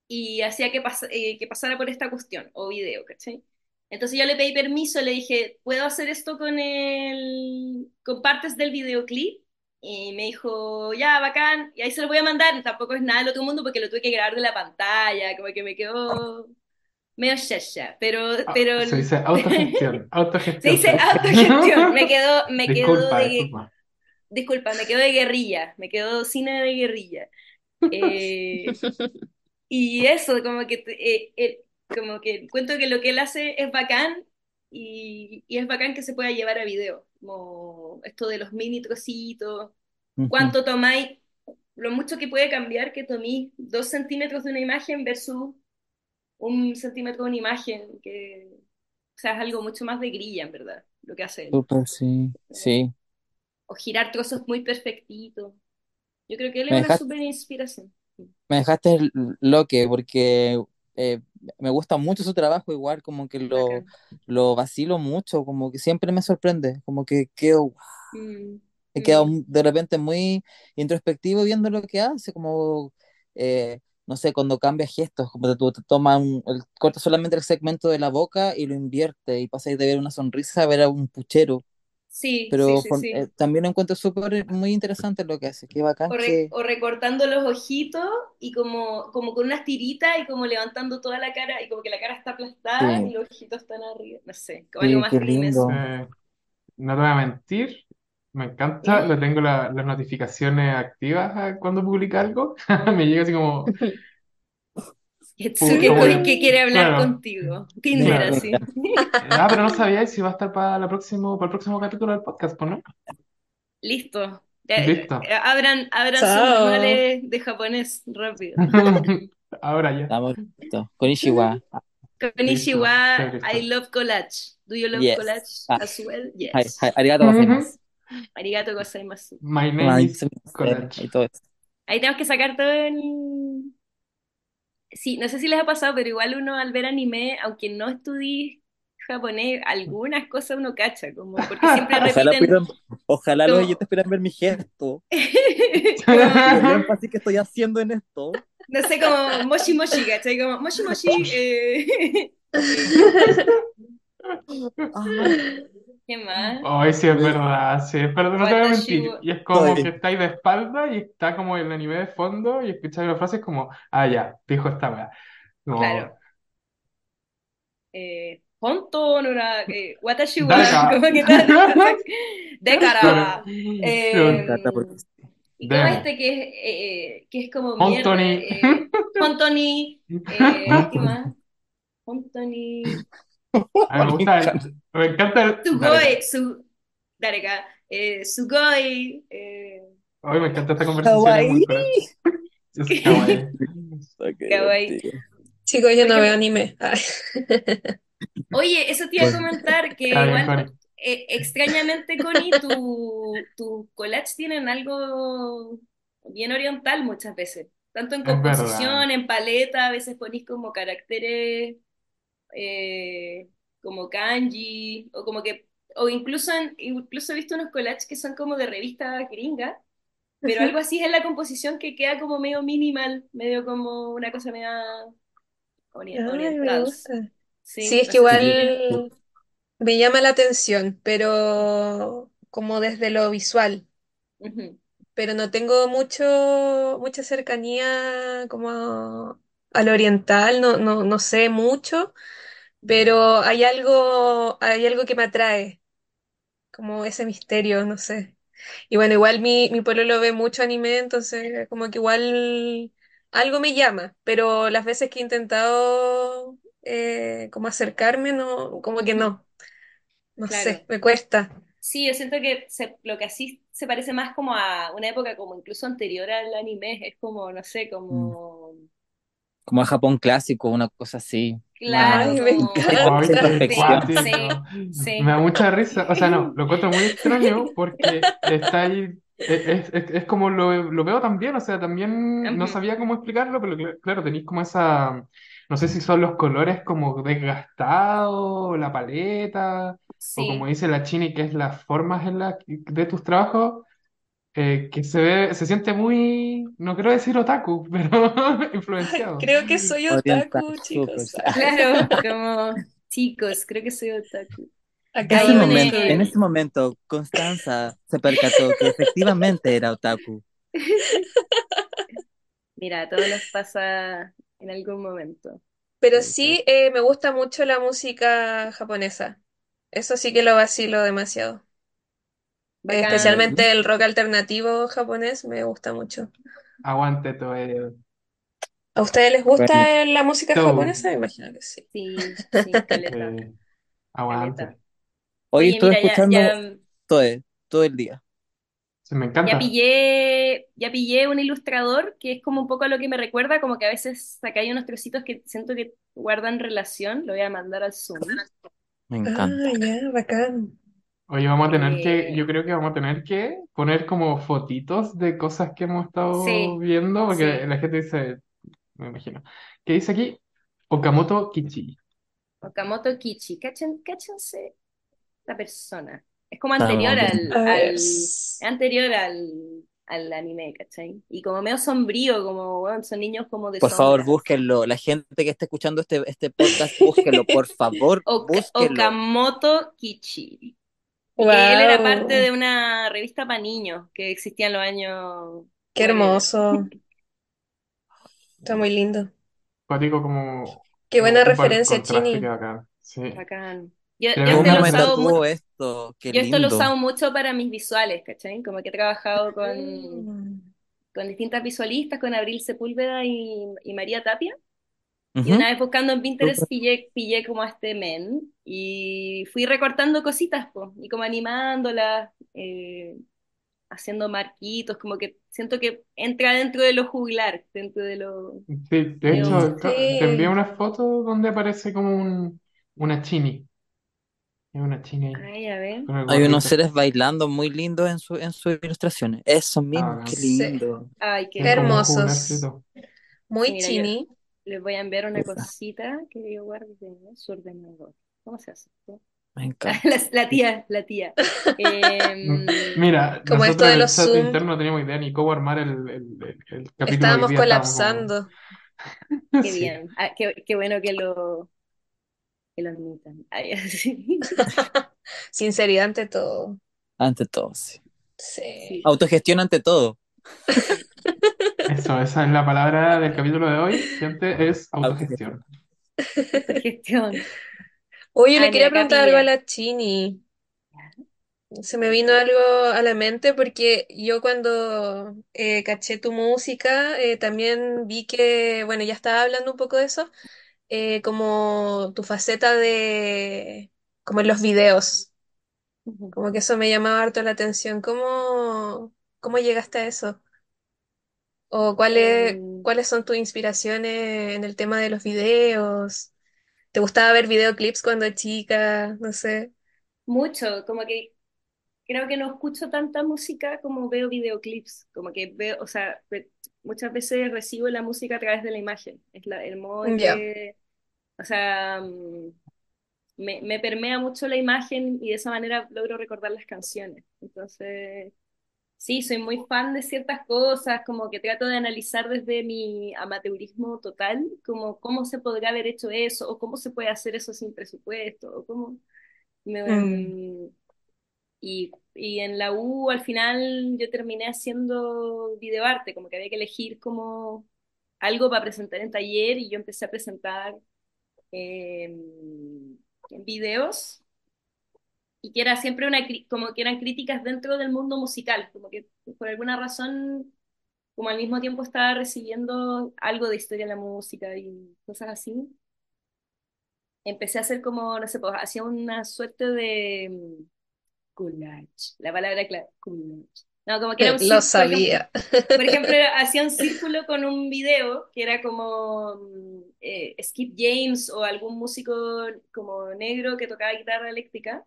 y hacía que, pas- eh, que pasara por esta cuestión, o video, ¿cachai? Entonces yo le pedí permiso, le dije, ¿puedo hacer esto con el, con partes del videoclip? Y me dijo, ya, bacán, y ahí se lo voy a mandar, tampoco es nada del otro mundo porque lo tuve que grabar de la pantalla, como que me quedó medio shasha, pero, Ah, pero se dice autogestión. se Autogestión. dice autogestión, me quedó, me quedó Disculpa, de, disculpa. disculpa, me quedó de guerrilla, me quedó cine de guerrilla. Eh, y eso, como que, eh, eh, como que encuentro que lo que él hace es bacán y, y es bacán que se pueda llevar a video, como esto de los mini trocitos, cuánto tomáis, lo mucho que puede cambiar que toméis dos centímetros de una imagen versus un centímetro de una imagen, que, o sea, es algo mucho más de grilla, en verdad, lo que hace él. Súper, sí, sí. O girar trozos muy perfectitos. Yo creo que él es una dejaste, súper inspiración. Me dejaste loque porque eh, me gusta mucho su trabajo, igual como que lo, lo vacilo mucho, como que siempre me sorprende, como que quedo, Mm, he quedado mm. de repente muy introspectivo viendo lo que hace, como, eh, no sé, cuando cambia gestos, como te, te toma un, el- corta solamente el segmento de la boca y lo invierte y pasáis de ver una sonrisa a ver a un puchero, Sí, sí, pero sí, for- sí. eh, también lo encuentro súper, muy interesante lo que hace, qué bacán O, re- que, o recortando los ojitos y como, como con unas tiritas y como levantando toda la cara y como que la cara está aplastada y sí, los ojitos están arriba. No sé, como algo sí, más qué lindo. Eh, no te voy a mentir. Me encanta, le tengo la- las notificaciones activas cuando publica algo. Me llega así como, Koike que, quiere hablar claro, contigo. Tinder claro. así. Ah, pero no sabía si va a estar para, la próximo, para el próximo capítulo del podcast, pues, ¿no? Listo. Ya, eh, Listo. abran, abran sus manuales de japonés rápido. Ahora ya. Estamos listos. Konnichiwa. Konnichiwa, Listo, I listo. love collage. Do you love Yes. collage Ah, as well? hi, Yes. hi, arigato gozaimasu. Arigato gozaimasu. My name Ay, is Collage. y todo eso. Ahí tenemos que sacar todo el... Sí, no sé si les ha pasado, pero igual uno al ver anime, aunque no estudie japonés, algunas cosas uno cacha, como porque siempre Ojalá repiten pudieran, ojalá los oyentes pudieran ver mi gesto, énfasis que estoy haciendo en esto. no sé, como moshi moshi, ¿cachai? Como moshi moshi, eh, ¿qué más? Ay, sí, es verdad, sí, es verdad, no te voy a mentir. Y es como que estáis de espalda y está como el anime de fondo y escucháis las frases como, ah, ya, dijo esta weá. Claro. Como, Eh, Honto, no era, eh, Watashi wa, Deka. como que tal, Dekara. Claro. Eh, ¿Y cómo este que es, eh, que es como Hontoni. mierda? Eh, Hontoni. Eh, ¿Qué más? Hontoni. A mí me gusta el- me encanta el Sugoi. Su, Dareka. Eh, Sugoi. Eh, Hoy me encanta esta conversación. es muy coral. Es kawaii. Kawaii. Chicos, yo no veo anime. Ay. Oye, eso te iba a comentar que igual eh, extrañamente, Connie, tu, tus collages tienen algo bien oriental muchas veces. Tanto en composición, en paleta, a veces ponís como caracteres eh, como kanji, o como que, o incluso, en- incluso he visto unos collages que son como de revistas gringas, pero algo así es la composición que queda como medio minimal, medio como una cosa media ori- Ay, me oriental. Sí, Sí, es que igual me llama la atención, pero como desde lo visual. Pero no tengo mucho, mucha cercanía como a- al oriental, no, no, no sé mucho, pero hay algo, hay algo que me atrae, como ese misterio, no sé. Y bueno, igual mi, mi lo ve mucho anime, entonces como que igual algo me llama, pero las veces que he intentado eh, como acercarme, no, como que Ujú. no, no Claro. sé, me cuesta. Sí, yo siento que se- lo que así se parece más como a una época como incluso anterior al anime, es como, no sé, como... Como a Japón clásico, una cosa así. Claro, Ay, me encanta. Sí, sí, sí. Me da mucha risa. O sea, no, lo encuentro muy extraño porque está ahí. Es, es- es como lo, lo veo también, o sea, también no sabía cómo explicarlo, pero cl- claro, tenéis como esa. No sé si son los colores como desgastados, la paleta, o como Sí, dice la Chini, que es las formas en la, de tus trabajos, eh, que se ve, se siente muy, no quiero decir otaku, pero influenciado. Creo que soy otaku, chicos. sí. claro, como chicos, creo que soy otaku. Acá Ese momento, en ese momento, Constanza se percató que efectivamente era otaku. Mira, a todos nos pasa en algún momento. Pero sí eh, me gusta mucho la música japonesa. Eso sí que lo vacilo demasiado. Bacán. Especialmente el rock alternativo japonés me gusta mucho. Aguante todo. ¿A ustedes les gusta la música Todo. japonesa? Me imagino que sí. Sí, sí, caleta. Eh, aguante. Caleta. Hoy Oye, estuve mira, ya, escuchando ya, todo, todo el día. Sí, me ya encanta. pillé, ya pillé un ilustrador que es como un poco a lo que me recuerda, como que a veces acá hay unos trocitos que siento que guardan relación, lo voy a mandar al Zoom. Me Ah, encanta. ya, bacán. Oye, vamos a tener que, Eh, yo creo que vamos a tener que poner como fotitos de cosas que hemos estado Sí, viendo, porque sí. la gente dice, me imagino, ¿qué dice aquí? Okamoto Kichi. Okamoto Kichi, Cáchen- cáchense la persona. Es como anterior al, viendo. A ver. al, es anterior al, al anime, ¿cachai? Y como medio sombrío, como, bueno, son niños como de Por favor, sombras. búsquenlo. La gente que esté escuchando este, este podcast, búsquenlo. Por favor, Oka- búsquenlo. Okamoto Kichi. Y que él era Wow. parte de una revista para niños que existía en los años Qué 40. hermoso. Está muy lindo. Cuático como, Qué buena como un par- referencia, contraste Chini. bacán. Sí. Bacán. Yo, yo Tremendo este ¿Cómo lo he momento. usado mantuvo mu- esto? Qué yo esto lo he lindo. usado mucho para mis visuales, ¿cachai? Como que he trabajado con, Mm. con distintas visualistas, con Abril Sepúlveda y, y María Tapia. Y una vez buscando en Pinterest pillé, pillé como a este men y fui recortando cositas, po, y como animándolas, eh, haciendo marquitos, como que siento que entra dentro de lo juglar, dentro de lo... Sí, de hecho, te envié Sí. una foto donde aparece como un, una chini. Es una chini ahí, Ay, a ver. con el Hay unos seres bailando muy lindos en, su, en sus ilustraciones. Esos mismos, qué bacán. Sí. lindo. Ay, qué Hermosos. Muy Mira, chini. Les voy a enviar una Esa. cosita que yo guardé en su ordenador. ¿Cómo se hace esto? Me encanta. La, la tía, la tía. Em, Mira, Como esto de en el los chat Zoom, interno no teníamos idea ni cómo armar el, el, el- el capítulo estábamos día. Estábamos como... colapsando. qué Sí. bien. Ah, qué, qué bueno que lo, que lo admitan. Ay. Sinceridad ante todo. Ante todo, sí. Sí. Sí. Autogestión ante todo. Eso, esa es la palabra del capítulo de hoy, gente, es autogestión. Autogestión. Oye, le quería preguntar algo a la Chini. Se me vino algo a la mente porque yo cuando eh, caché tu música eh, también vi que, bueno, ya estaba hablando un poco de eso, eh, como tu faceta de, como en los videos, como que eso me llamaba harto la atención. ¿Cómo, cómo llegaste a eso? ¿O cuáles, Em, cuáles son tus inspiraciones en el tema de los videos? ¿Te gustaba ver videoclips cuando chica? No sé. mucho, como que creo que no escucho tanta música como veo videoclips, como que veo, o sea, ve- muchas veces recibo la música a través de la imagen, es la- el modo en Ya. que, o sea, mm, me, me permea mucho la imagen y de esa manera logro recordar las canciones. Entonces, sí, soy muy fan de ciertas cosas, como que trato de analizar desde mi amateurismo total, como cómo se podría haber hecho eso, o cómo se puede hacer eso sin presupuesto, o cómo... Me, Mm, em, y, y en la U al final yo terminé haciendo videoarte, como que había que elegir como algo para presentar en taller y yo empecé a presentar eh, videos y que era siempre una, como que eran críticas dentro del mundo musical, como que por alguna razón, como al mismo tiempo estaba recibiendo algo de historia de la música y cosas así, empecé a hacer como, no sé, pues hacía una suerte de collage, la palabra clave, collage. No, como que era un lo círculo, sabía. por ejemplo, hacía un círculo con un video que era como eh, Skip James o algún músico como negro que tocaba guitarra eléctrica.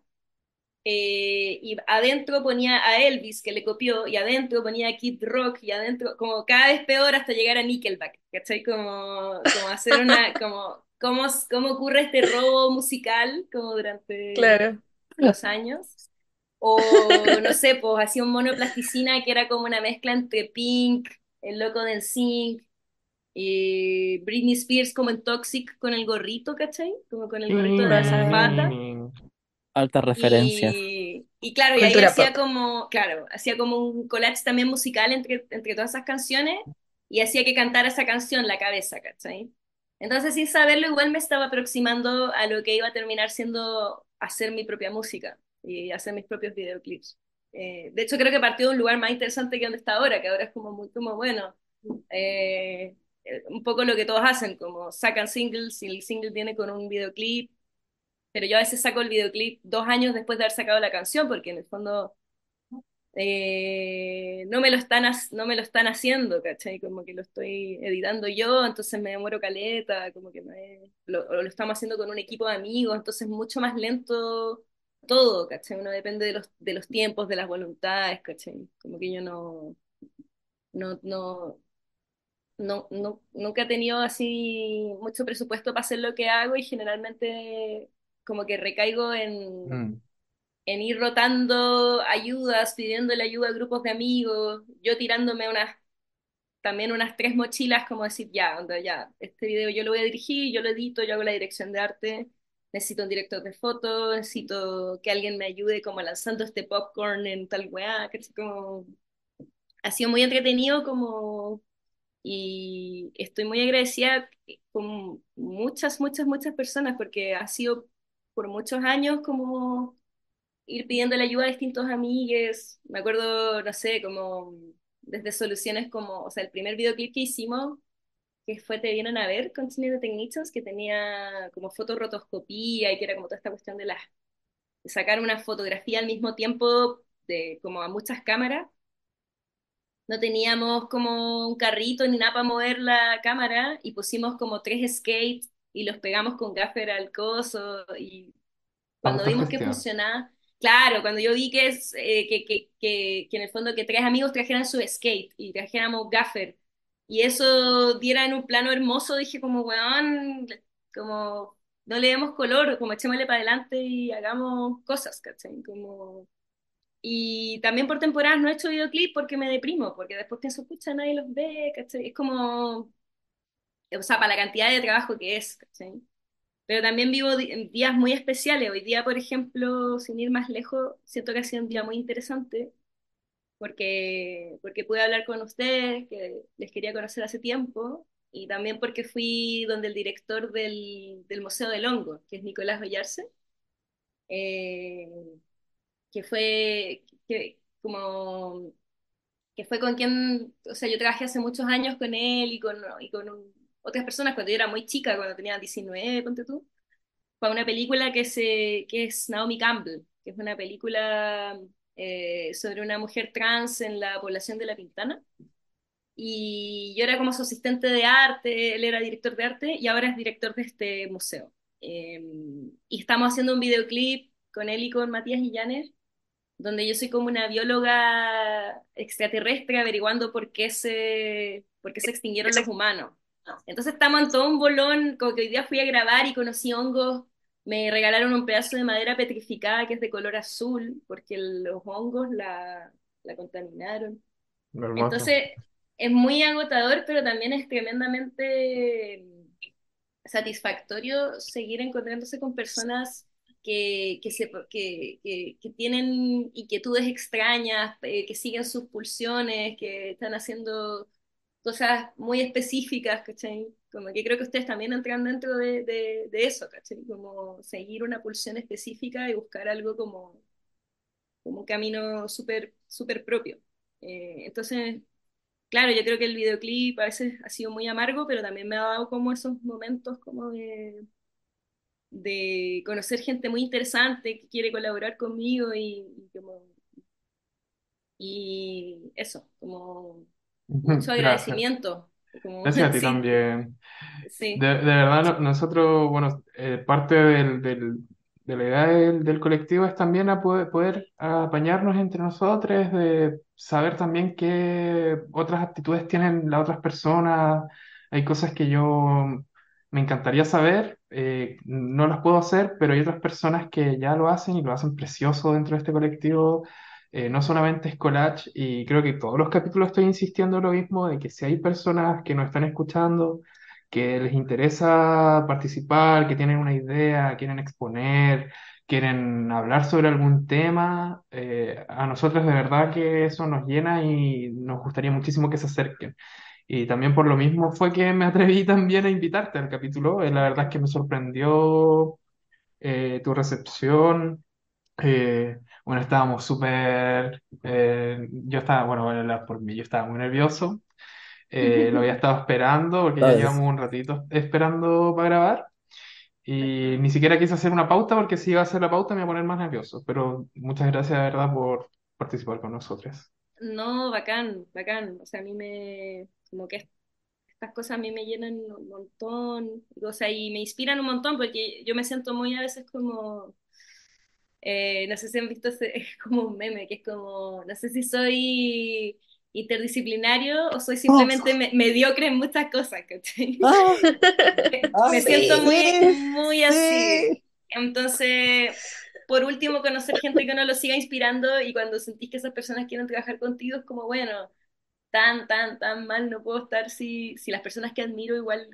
Eh, y adentro ponía a Elvis que le copió y adentro ponía a Kid Rock y adentro como cada vez peor hasta llegar a Nickelback, ¿cachai? Como, como hacer una, como, cómo, cómo ocurre este robo musical como durante Claro. los años. O no sé, pues hacía un mono plasticina que era como una mezcla entre Pink, el loco del Zinc, y Britney Spears como en Toxic con el gorrito, ¿cachai? Como con el gorrito de azafata. Altas referencias. Y, y claro, y ahí Cultura hacía pop. como, claro, hacía como un collage también musical entre, entre todas esas canciones y hacía que cantara esa canción la cabeza, ¿cachai? Entonces, sin saberlo, igual me estaba aproximando a lo que iba a terminar siendo hacer mi propia música y hacer mis propios videoclips. Eh, de hecho, creo que partió de un lugar más interesante que donde está ahora, que ahora es como muy, como bueno, eh, eh, un poco lo que todos hacen, como sacan singles y el single viene con un videoclip pero yo a veces saco el videoclip dos años después de haber sacado la canción, porque en el fondo eh, no me lo están, no me lo están haciendo, ¿cachai? Como que lo estoy editando yo, entonces me demoro caleta, como que me, lo, lo estamos haciendo con un equipo de amigos, entonces es mucho más lento todo, ¿cachai? Uno depende de los, de los tiempos, de las voluntades, ¿cachai? Como que yo no, no, no, no, no, nunca he tenido así mucho presupuesto para hacer lo que hago y generalmente como que recaigo en, Mm. en ir rotando ayudas, pidiéndole ayuda a grupos de amigos, yo tirándome unas, también unas tres mochilas como decir, ya, onda, ya, este video yo lo voy a dirigir, yo lo edito, yo hago la dirección de arte, necesito un director de foto, necesito que alguien me ayude como lanzando este popcorn en tal weá, que es como... Ha sido muy entretenido como y estoy muy agradecida con muchas, muchas, muchas personas porque ha sido por muchos años como ir pidiendo la ayuda a distintos amigues. Me acuerdo, no sé, como desde soluciones como, o sea, el primer videoclip que hicimos, que fue Te vienen a ver con Cine de Technicians, que tenía como fotorotoscopía y que era como toda esta cuestión de, las de sacar una fotografía al mismo tiempo de como a muchas cámaras no teníamos como un carrito ni nada para mover la cámara y pusimos como tres skates y los pegamos con gaffer al coso y cuando vimos que funcionaba, claro, cuando yo vi que, es, eh, que, que, que, que en el fondo que tres amigos trajeran su skate y trajéramos gaffer y eso diera en un plano hermoso, dije como, weón, como no le demos color, como echémosle para adelante y hagamos cosas, ¿cachai? Como y también por temporadas no he hecho videoclip porque me deprimo, porque después pienso, escucha, nadie los ve, ¿cachai? Es como, o sea, para la cantidad de trabajo que es, ¿cachai? Pero también vivo días muy especiales. Hoy día, por ejemplo, sin ir más lejos, siento que ha sido un día muy interesante porque, porque pude hablar con ustedes, que les quería conocer hace tiempo, y también porque fui donde el director del, del Museo del Hongo, que es Nicolás Ollarse eh, que fue que, como que fue con quien, o sea, yo trabajé hace muchos años con él y con, y con un- otras personas cuando yo era muy chica, cuando tenía 19, ponte tú, para una película que, se, que es Naomi Campbell, que es una película eh, sobre una mujer trans en la población de La Pintana. Y yo era como su asistente de arte, él era director de arte y ahora es director de este museo. Eh, y estamos haciendo un videoclip con él y con Matías Illanes donde yo soy como una bióloga extraterrestre averiguando por qué se, por qué se extinguieron los humanos. Entonces estamos en todo un bolón, como que hoy día fui a grabar y conocí hongos, me regalaron un pedazo de madera petrificada que es de color azul, porque los hongos la, la contaminaron. Hermoso. Entonces es muy agotador, pero también es tremendamente satisfactorio seguir encontrándose con personas que, que, se, que, que, que tienen inquietudes extrañas, eh, que siguen sus pulsiones, que están haciendo cosas muy específicas, ¿cachai? Como que creo que ustedes también entran dentro de, de, de eso, ¿cachai? Como seguir una pulsión específica y buscar algo como, como un camino súper super propio. Eh, entonces, claro, yo creo que el videoclip a veces ha sido muy amargo, pero también me ha dado como esos momentos como de, de conocer gente muy interesante que quiere colaborar conmigo y, y eso, como mucho agradecimiento. Como, Gracias a ti sí, también. sí. De, de verdad, no- nosotros, bueno, eh, parte del, del- de la idea del, del colectivo es también a poder, poder apañarnos entre nosotros, de saber también qué otras actitudes tienen las otras personas. Hay cosas que yo me encantaría saber, eh, no las puedo hacer, pero hay otras personas que ya lo hacen y lo hacen precioso dentro de este colectivo. Eh, no solamente es collage, y creo que todos los capítulos estoy insistiendo en lo mismo, de que si hay personas que nos están escuchando, que les interesa participar, que tienen una idea, quieren exponer, quieren hablar sobre algún tema, eh, a nosotros de verdad que eso nos llena y nos gustaría muchísimo que se acerquen. Y también por lo mismo fue que me atreví también a invitarte al capítulo. Eh, la verdad es que me sorprendió eh, tu recepción. Bueno, estábamos súper... eh, yo estaba, bueno, voy a hablar por mí, yo estaba muy nervioso. Eh, lo había estado esperando porque ya ¿Sabes? llevamos un ratito esperando para grabar y ni siquiera quise hacer una pauta porque si iba a hacer la pauta me iba a poner más nervioso. Pero muchas gracias de verdad por participar con nosotros. No, bacán, bacán. O sea, a mí me, como que estas cosas a mí me llenan un montón, o sea, y me inspiran un montón porque yo me siento muy a veces como, eh, no sé si han visto, es como un meme, que es como, no sé si soy interdisciplinario o soy simplemente me- mediocre en muchas cosas, ¿cachai? Ah, ah, Me sí, siento muy, sí, muy así. sí. Entonces, por último, conocer gente que uno lo siga inspirando y cuando sentís que esas personas quieren trabajar contigo, es como, bueno, tan, tan, tan mal no puedo estar si, si las personas que admiro igual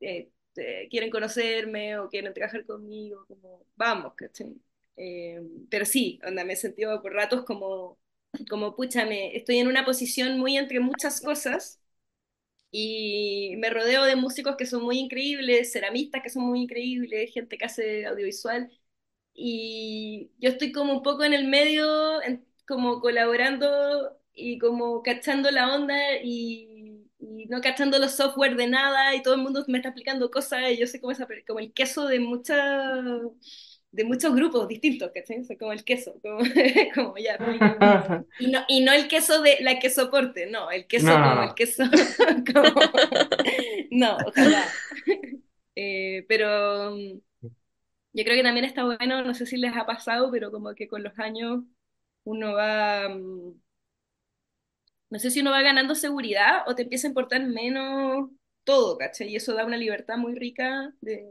eh, eh, quieren conocerme o quieren trabajar conmigo, como, vamos, ¿cachai? Eh, pero sí, onda, me he sentido por ratos como, como, pucha, me, estoy en una posición muy entre muchas cosas y me rodeo de músicos que son muy increíbles, ceramistas que son muy increíbles, gente que hace audiovisual y yo estoy como un poco en el medio, en- como colaborando y como cachando la onda y, y no cachando los software de nada y todo el mundo me está explicando cosas y yo soy como, esa, como el queso de mucha, de muchos grupos distintos, ¿cachai? Soy como el queso, como, como ya. Y no, y no el queso de la que soporte, no, el queso No, no, como no. el queso, como, no, ojalá. Eh, pero... mm, yo creo que también está bueno, no sé si les ha pasado, pero como que con los años uno va, mm, no sé si uno va ganando seguridad o te empieza a importar menos todo, ¿cachai? Y eso da una libertad muy rica de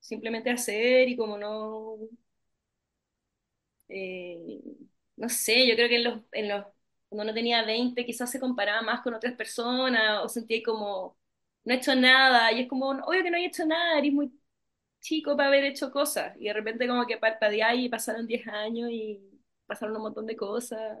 simplemente hacer y como no, eh, no sé, yo creo que en los, en los, cuando uno tenía 20 quizás se comparaba más con otras personas o sentía como, no he hecho nada y es como, obvio que no he hecho nada, eres muy chico para haber hecho cosas y de repente como que parpadeáis y pasaron 10 años y pasaron un montón de cosas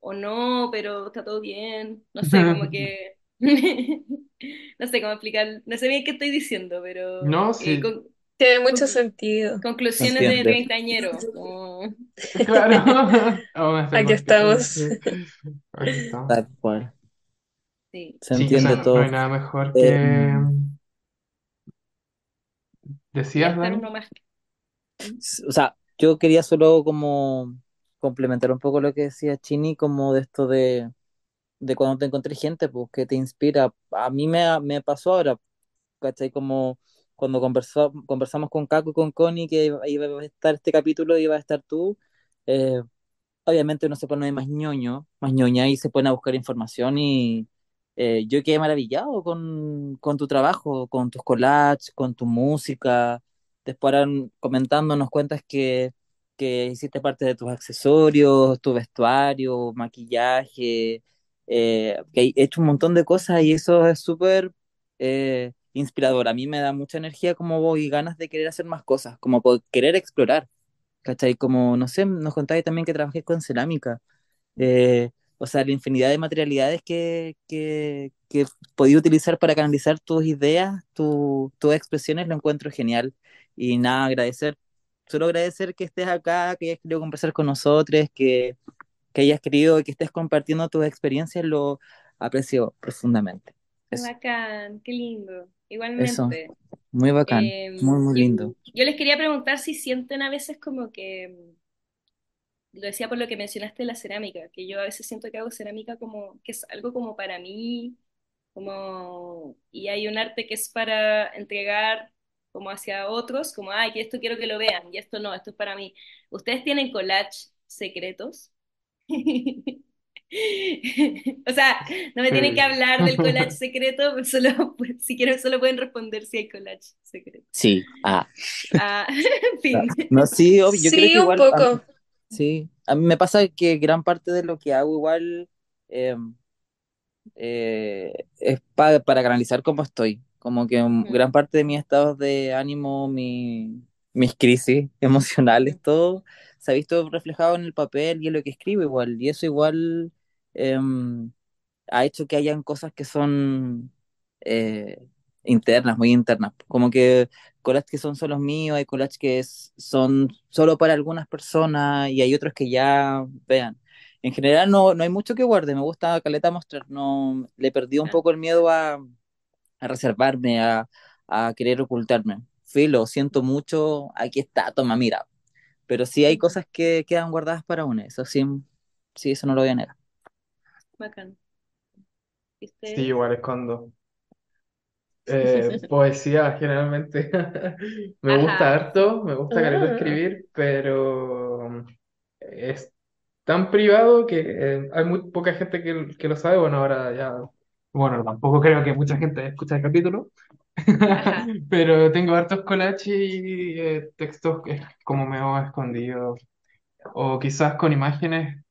o no, pero está todo bien, no sé, como que no sé cómo explicar, no sé bien qué estoy diciendo, pero No, eh, sí. con- Tiene mucho sentido. conclusiones de treintañero. como- Claro. Hacer Aquí más estamos. sí. Aquí estamos. Tal cual. Sí. Se Sí, o entiende sea, todo. no hay nada mejor que... Em, Y ¿Decías, estar Dani? uno más. S- O sea, yo quería solo como complementar un poco lo que decía Chini, como de esto de, de cuando te encontré gente, pues, que te inspira. A mí me, me pasó ahora, ¿cachai? Como cuando conversó, conversamos con Caco y con Connie, que iba, a estar este capítulo, iba a estar tú. eh, obviamente uno se pone más ñoño, más ñoña y se pone a buscar información y eh, yo quedé maravillado con, con tu trabajo, con tus collages, con tu música. Después ahora comentando nos cuentas que, que hiciste parte de tus accesorios, tu vestuario, maquillaje, eh, que hay hecho un montón de cosas y eso es súper eh, inspirador. A mí me da mucha energía como y ganas de querer hacer más cosas, como por querer explorar. ¿Cachai? Como, no sé, nos contabas también que trabajé con cerámica. Eh, o sea, la infinidad de materialidades que, que, que podía utilizar para canalizar tus ideas, tu- tus expresiones, lo encuentro genial. Y nada, agradecer, solo agradecer que estés acá, que hayas querido conversar con nosotros, que, que hayas querido que estés compartiendo tus experiencias, lo aprecio profundamente. Eso, bacán, qué lindo. eso, Igualmente. muy bacán, Eh, muy, muy yo, lindo. yo les quería preguntar si sienten a veces como que, lo decía por lo que mencionaste de la cerámica, que yo a veces siento que hago cerámica como que es algo como para mí, como, y hay un arte que es para entregar como hacia otros, como, ay, que esto quiero que lo vean, y esto no, esto es para mí. ¿Ustedes tienen collage secretos? O sea, no me tienen que hablar del collage secreto, pero solo, pues, si quieren, solo pueden responder si hay collage secreto. Sí, ah, Ah, en fin. no, sí, obvio, yo creo Sí, que un igual, a- poco. Sí, a mí me pasa que gran parte de lo que hago igual eh, eh, es pa- para canalizar cómo estoy. Como que mm, gran parte de mis estados de ánimo, mi- mis crisis emocionales, todo se ha visto reflejado en el papel y en lo que escribo igual. Y eso igual em, ha hecho que hayan cosas que son eh, internas, muy internas. Como que collages que son solo míos, hay collages que es- son solo para algunas personas y hay otros que ya vean. En general no, no hay mucho que guarde, me gusta caleta mostrar, no le perdí un poco el miedo a, a reservarme, a, a querer ocultarme. Filo, siento mucho, aquí está, toma, mira. Pero sí hay cosas que quedan guardadas para uno, eso sí, sí, eso no lo voy a negar. Bacán. ¿Y Sí, igual escondo. Eh, poesía generalmente me gusta Ajá. harto, me gusta Ah, escribir, pero es tan privado que eh, hay muy poca gente que, que lo sabe. Bueno, ahora ya, bueno, tampoco creo que mucha gente escuche el capítulo. pero tengo hartos collages y eh, textos que como medio escondidos, o quizás con imágenes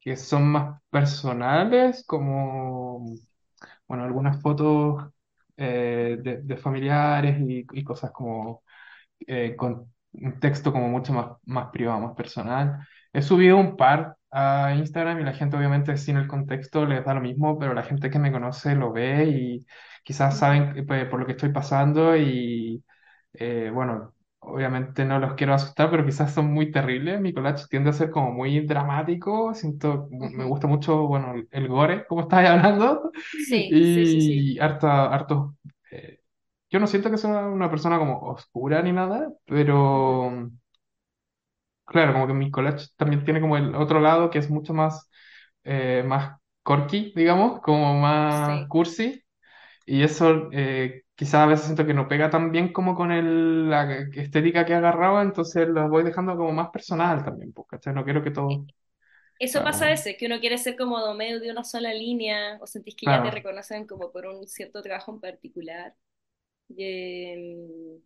que son más personales, como bueno, algunas fotos eh, de, familiares y, y cosas como eh, con un texto como mucho más, más privado, más personal. He subido un par a Instagram y la gente obviamente sin el contexto les da lo mismo, pero la gente que me conoce lo ve y quizás saben pues, por lo que estoy pasando y eh, bueno, obviamente no los quiero asustar, pero quizás son muy terribles. Mi collage tiende a ser como muy dramático, siento, me gusta mucho, bueno, el, gore, como estabas hablando, Sí, sí, sí, sí. y harta, hartos... eh, yo no siento que sea una persona como oscura ni nada, pero claro, como que mi collage también tiene como el otro lado que es mucho más, eh, más corky, digamos, como más Sí. cursi, y eso eh, quizás a veces siento que no pega tan bien como con el, la estética que agarraba, entonces lo voy dejando como más personal también, pues, ¿cachai? No quiero que todo Eso sea pasa a como... veces, que uno quiere ser como de medio de una sola línea, o sentís que ya te Claro. reconocen como por un cierto trabajo en particular. Y, em,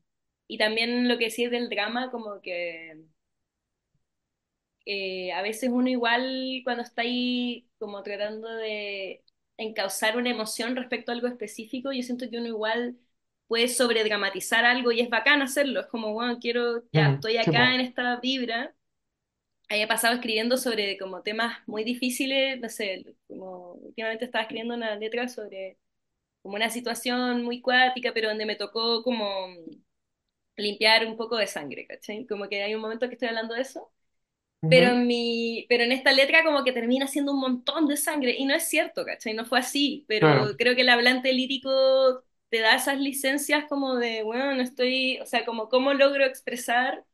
y también lo que decís del drama, como que eh, a veces uno igual cuando está ahí como tratando de encauzar una emoción respecto a algo específico, yo siento que uno igual puede sobredramatizar algo y es bacán hacerlo. Es como, bueno, quiero, ya Mm, estoy sí, acá en esta vibra. Había pasado escribiendo sobre como temas muy difíciles, no sé, como últimamente estaba escribiendo una letra sobre como una situación muy cuática, pero donde me tocó como limpiar un poco de sangre, ¿cachai? Como que hay un momento que estoy hablando de eso, pero en mi, pero en esta letra como que termina siendo un montón de sangre, y no es cierto, ¿cachai? No fue así, Claro, pero creo que el hablante lírico te da esas licencias como de, bueno, no estoy, o sea, como cómo logro expresar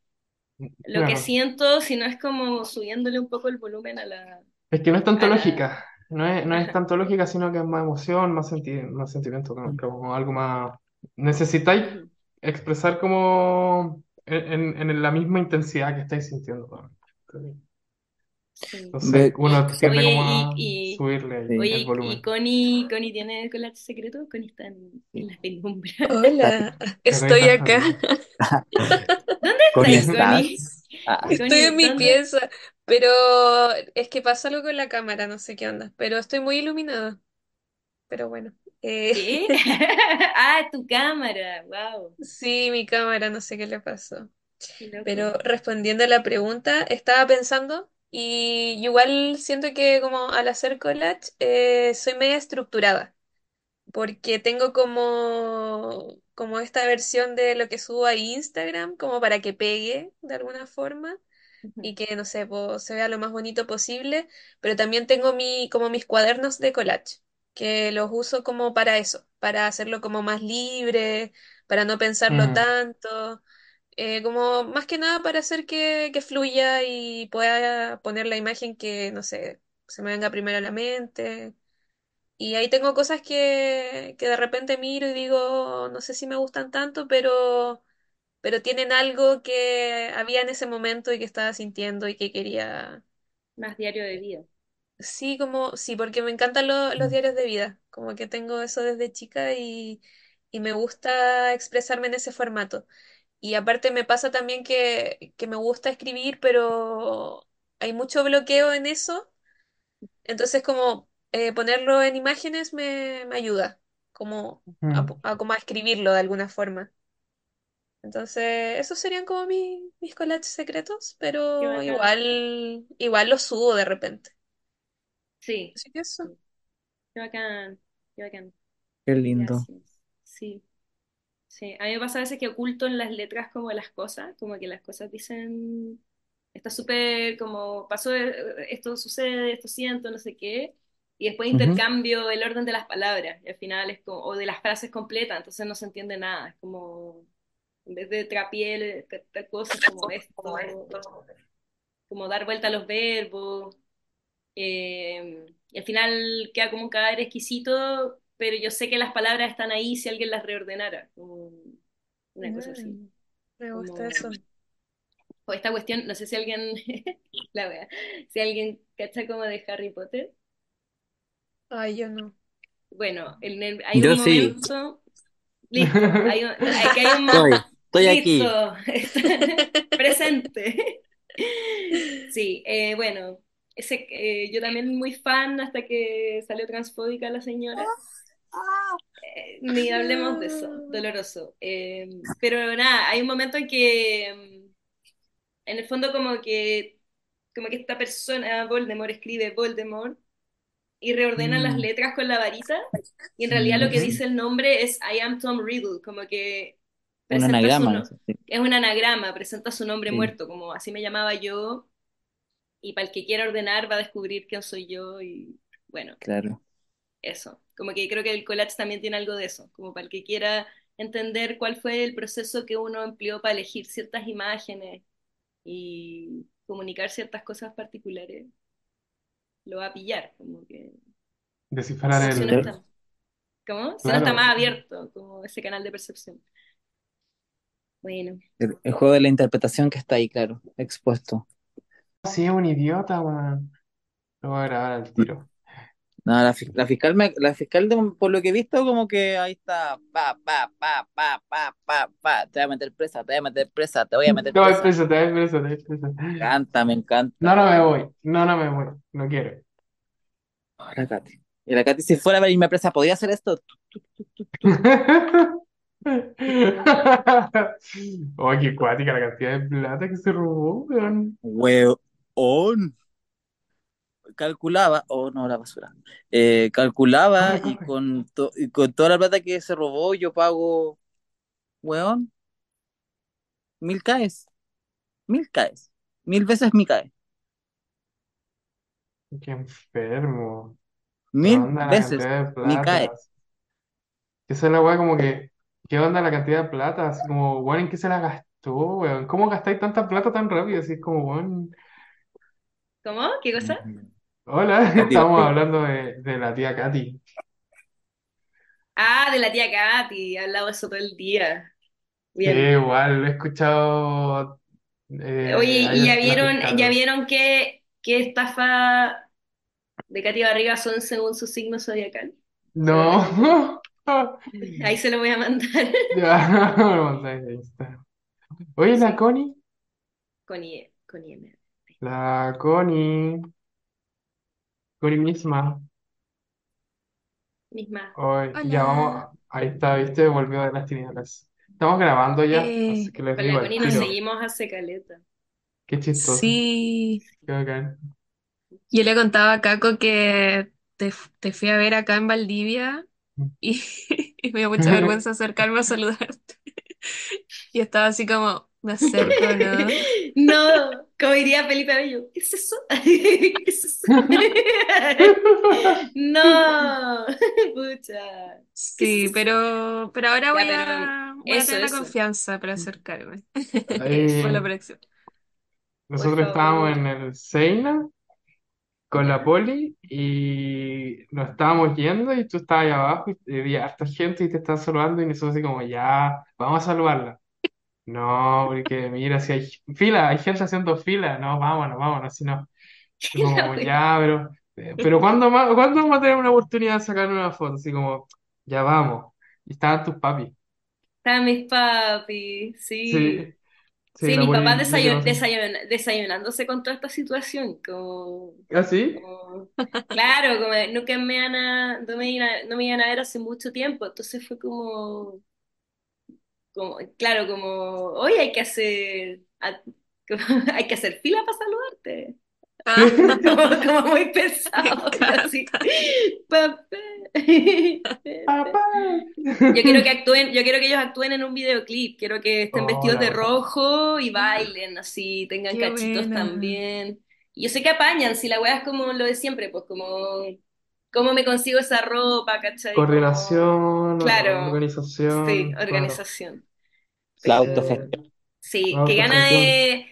lo que claro. siento, si no es como subiéndole un poco el volumen a la, Es que no es tanto la, lógica, no es, no es tanto lógica, sino que es más emoción, más, senti más sentimiento, como, como algo más... Necesitáis expresar como en, en- en la misma intensidad que estáis sintiendo. ¿no? Sí. Uno tiende Oye, como y, a y subirle el, oye, el y, volumen. Connie, Connie tiene collage secreto, Connie está en, en la penumbra. Hola, estoy acá. ¿Dónde está Connie, ahí, Connie? ¿estás? Ah, Estoy Connie, en mi ¿dónde? pieza, pero es que pasa algo con la cámara, no sé qué onda, pero estoy muy iluminada. Pero bueno, eh, ¿Qué? Ah, tu cámara, wow, sí, mi cámara, no sé qué le pasó. Pero respondiendo a la pregunta, estaba pensando y igual siento que como al hacer collage eh, soy media estructurada, porque tengo como, como esta versión de lo que subo a Instagram, como para que pegue de alguna forma. Y que, no sé, po, se vea lo más bonito posible, pero también tengo mi, como mis cuadernos de collage, que los uso como para eso, para hacerlo como más libre, para no pensarlo Mm, tanto, eh, como más que nada para hacer que, que fluya y pueda poner la imagen que, no sé, se me venga primero a la mente. Y ahí tengo cosas que, que de repente miro y digo, no sé si me gustan tanto, pero pero tienen algo que había en ese momento y que estaba sintiendo y que quería. Más diario de vida. Sí, como, sí, porque me encantan lo- los mm, diarios de vida, como que tengo eso desde chica y, y me gusta expresarme en ese formato. Y aparte me pasa también que, que me gusta escribir, pero hay mucho bloqueo en eso, entonces como eh, ponerlo en imágenes me, me ayuda, como a, mm. a- como a escribirlo de alguna forma. Entonces, esos serían como mi- mis collages secretos, Qué pero bacán. igual, igual los subo de repente. Sí, Así que eso. qué bacán, qué bacán. qué lindo. Gracias. Sí, sí. A mí me pasa a veces que oculto en las letras como las cosas, como que las cosas dicen, está súper como, pasó, eh, esto sucede, esto siento, no sé qué, y después Ujú. intercambio el orden de las palabras, y al final es como, o de las frases completas, entonces no se entiende nada, es como, en vez de trapié, tal cosa, es como esto, como dar vuelta a los verbos, eh, y al final queda como un cadáver exquisito, pero yo sé que las palabras están ahí si alguien las reordenara, como una cosa así. Me gusta Como, eso. o esta cuestión, no sé si alguien, la wea, si alguien cacha como de Harry Potter. Ay, yo no. Bueno, en el- hay un sí, momento, listo, hay un, hay, que hay un estoy, estoy aquí. presente. Sí, eh, bueno, ese, eh, yo también muy fan hasta que salió transfóbica la señora. Eh, ni hablemos de eso, doloroso. Eh, pero nada, hay un momento en que, mm, en el fondo, como que, como que esta persona, Voldemort, escribe Voldemort y reordena las Mm, letras con la varita, y en realidad lo que dice el nombre es I am Tom Riddle, como que Un su es un anagrama, presenta su nombre Sí, muerto, como así me llamaba yo, y para el que quiera ordenar va a descubrir quién soy yo, y bueno, claro. Eso. Como que creo que el collage también tiene algo de eso, como para el que quiera entender cuál fue el proceso que uno empleó para elegir ciertas imágenes y comunicar ciertas cosas particulares, lo va a pillar, como que, Descifrar el... Está, ¿cómo? Si uno está Claro. más abierto, como ese canal de percepción. Bueno, el, el juego de la interpretación que está ahí, claro, expuesto. Sí, es un idiota, man. Lo voy a grabar al tiro. No, la, la fiscal, me- la fiscal de- por lo que he visto, como que ahí está, pa, pa, pa, pa, pa, pa, pa, te voy a meter presa, te voy a meter presa, te voy a meter Te voy presa. preso, te voy preso, te voy preso. Me encanta, me No, encanta. no me voy. No, no me voy. No quiero. La Katy. Y la Katy, si fuera a venirme presa, ¿podría hacer esto? Oh, qué cuática la cantidad de plata que se robó, weón. Weón. Calculaba, oh no, la basura. Eh, calculaba y con, to- y con toda la plata que se robó, yo pago, weón. Mil caes. Mil caes. Mil veces mi cae. Qué enfermo. ¿Qué Mil onda la veces cantidad de mi cae. plata? Esa es la weá como que, ¿qué onda la cantidad de plata? Así como, weón, ¿en qué se la gastó, weón? ¿Cómo gastáis tanta plata tan rápido? Así es como, weón, ¿Cómo? ¿Qué cosa? Hola, estamos hablando de, de la tía Katy. Ah, de la tía Katy, he hablado de eso todo el día. Sí, Bien. igual, lo he escuchado, Oye, eh, ¿y ahí ya vieron, ya vieron qué, qué estafa de Katy Barriga son según su signo zodiacal? ¿Se lo cacharon? No, Ahí se lo voy a mandar ya, mandáis de Instagram. Oye, la Sí, Connie, con IE, con la Connie, Connie misma. Misma. Hoy, ya vamos, Hola. ahí está, viste, volvió de las tinieblas. Estamos grabando ya, así Eh, que les Con digo la al Connie nos tiro. seguimos hace caleta. Qué chistoso, sí. qué bacán. Yo le contaba a Caco que te, te fui a ver acá en Valdivia y, y me dio mucha vergüenza acercarme a saludarte. Y estaba así como, me acerco, ¿no? No, como diría Felipe Abello, ¿qué es eso? ¿Qué es eso? No, pucha, ¿qué es Sí, pero, pero ahora Ya, voy pero a, voy a eso, tener la confianza para acercarme. Por la Ahí, próxima. nosotros estábamos en el Seina con la poli y nos estábamos yendo y tú estabas ahí abajo y había harta gente y te estaban saludando y nosotros así como, ya, vamos a saludarla. No, porque mira, si hay fila, hay gente haciendo fila, no, vámonos, vámonos, si no. Como, ya, pero, eh, pero ¿cuándo más, cuándo vamos a tener una oportunidad de sacar una foto? Así como, ya vamos. Y estaban tus papis. Estaban mis papis, sí. Sí, sí, Sí, la mis papás desayun- desayunándose con toda esta situación, como, ¿Ah, sí? como- claro, como nunca me iban a, no me iban a, no me iban a ver hace mucho tiempo, entonces fue como, como, claro, como, hoy hay que hacer, hay que hacer fila para saludarte, Ah, como, como muy pesado, así, papá. ¡Papá! Yo quiero que actúen, yo quiero que ellos actúen en un videoclip, quiero que estén Oh, vestidos de rojo y bailen así, tengan Qué cachitos buena. también. Y yo sé que apañan, si la weá es como lo de siempre, pues como, ¿cómo me consigo esa ropa, cachai? Coordinación, claro, sí, organización, claro. organización. La Pero autogestión. sí, que gana de,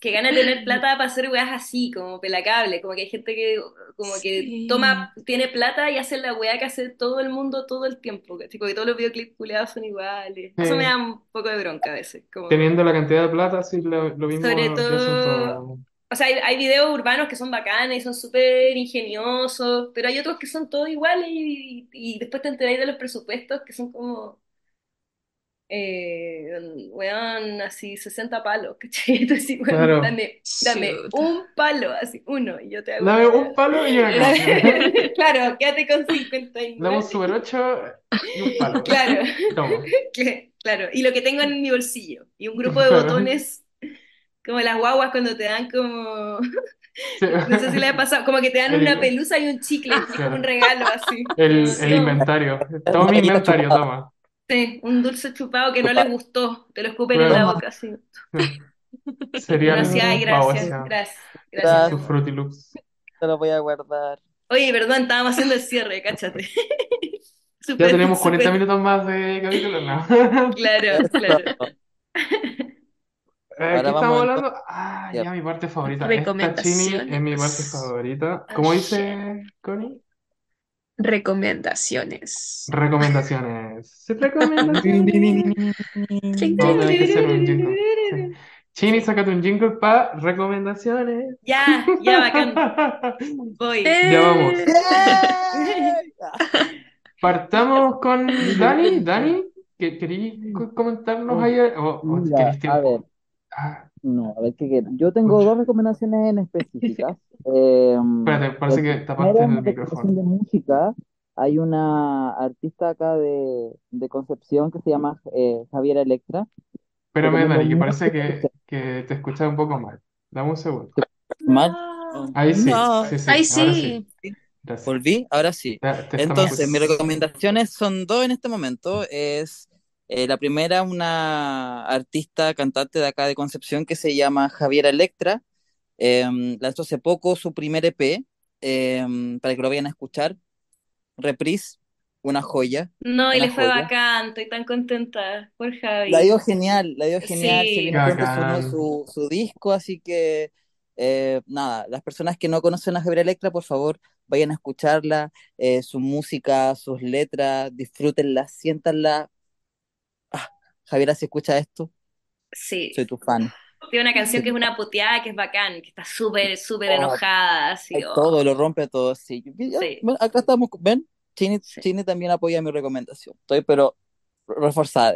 que gana tener plata para hacer weas así, como pelacable, como que hay gente que como que Sí. toma, tiene plata y hace la wea que hace todo el mundo todo el tiempo, ¿cachai? Porque todos los videoclips culeados son iguales. Eso me da un poco de bronca a veces, como Teniendo la cantidad de plata, sí, lo, lo mismo sobre todo, o sea, hay, hay videos urbanos que son bacanes y son súper ingeniosos, pero hay otros que son todos iguales y, y después te enteráis de los presupuestos que son como eh, weón, así 60 palos, ¿cachai? Entonces, sí, weón, Claro. dame, dame un palo, así, uno, y yo te hago Dame una un palo y. Dame- claro, quédate con Dame 59. un Super 8 y un palo. Claro, Toma. claro, y lo que tengo en mi bolsillo, y un grupo de botones, como las guaguas cuando te dan como, Sí. no sé si le ha pasado, como que te dan una El, pelusa y un chicle, como un regalo, así, El, inventario. Toma mi inventario, toma. Sí, un dulce chupado que no les gustó, te lo escupen en la Claro. boca, así. Uno Cereal así, ay, gracias, gracias, gracias, Gracias, Sus. Fruity Loops. te lo voy a guardar. Oye, perdón, estábamos haciendo el cierre, cáchate. Ya Súper, tenemos 40 súper, minutos más de capítulo, ¿no? claro, claro. Eso. Eh, Ahora ¿qué vamos estamos hablando? Ah, Ya. mi parte favorita. Esta chini es mi parte Recomendaciones. favorita. Oh, ¿Cómo shit. dice Connie? Recomendaciones. Recomendaciones. Recomendaciones. Que un jingle. Sí. Chini, sácate un jingle para recomendaciones. Ya, ya, bacán. Voy. Ya vamos. ¡Eh! Partamos con Dani. Dani, ¿que- ¿queréis co- comentarnos ahí? ¿O, o Mira, queréis a tiempo? ver, Ah, no, a ver qué quiero. Yo tengo dos recomendaciones en específicas. Eh, Espérate, parece que tapaste es el micrófono. de música. Hay una artista acá de, de Concepción que se llama eh, Javiera Electra. Espérame, Dani, que parece que, que te escuchas un poco mal. Dame un segundo. ¿Mal? No. Ahí sí, No. sí, sí, Ay, ahora sí. sí. Gracias. ¿Volví? Ahora sí. Ya, te estamos Entonces, mis escuchando. recomendaciones son dos en este momento. Es Eh, la primera, una artista cantante de acá de Concepción que se llama Javiera Electra. Eh, lanzó hace poco su primer EP eh, para que lo vayan a escuchar. Reprise, una joya, No, y le fue joya. bacán, estoy tan contenta por La dio Javi. genial, la dio genial. Se Sí, pronto su, nuevo- Bacán. su, su disco, así que eh, nada, las personas que no conocen a Javiera Electra, por favor, vayan a escucharla, eh, su música, sus letras, disfrútenla, siéntanla. Javiera, si escucha esto, sí. soy tu fan. Tiene una canción que es una puteada que es bacán, que está súper, súper Oh, enojada, así, oh, todo, lo rompe todo, sí. Ya, sí, bueno, acá estamos, ven, Chini, sí. Chini también apoya mi recomendación. Estoy, pero reforzada.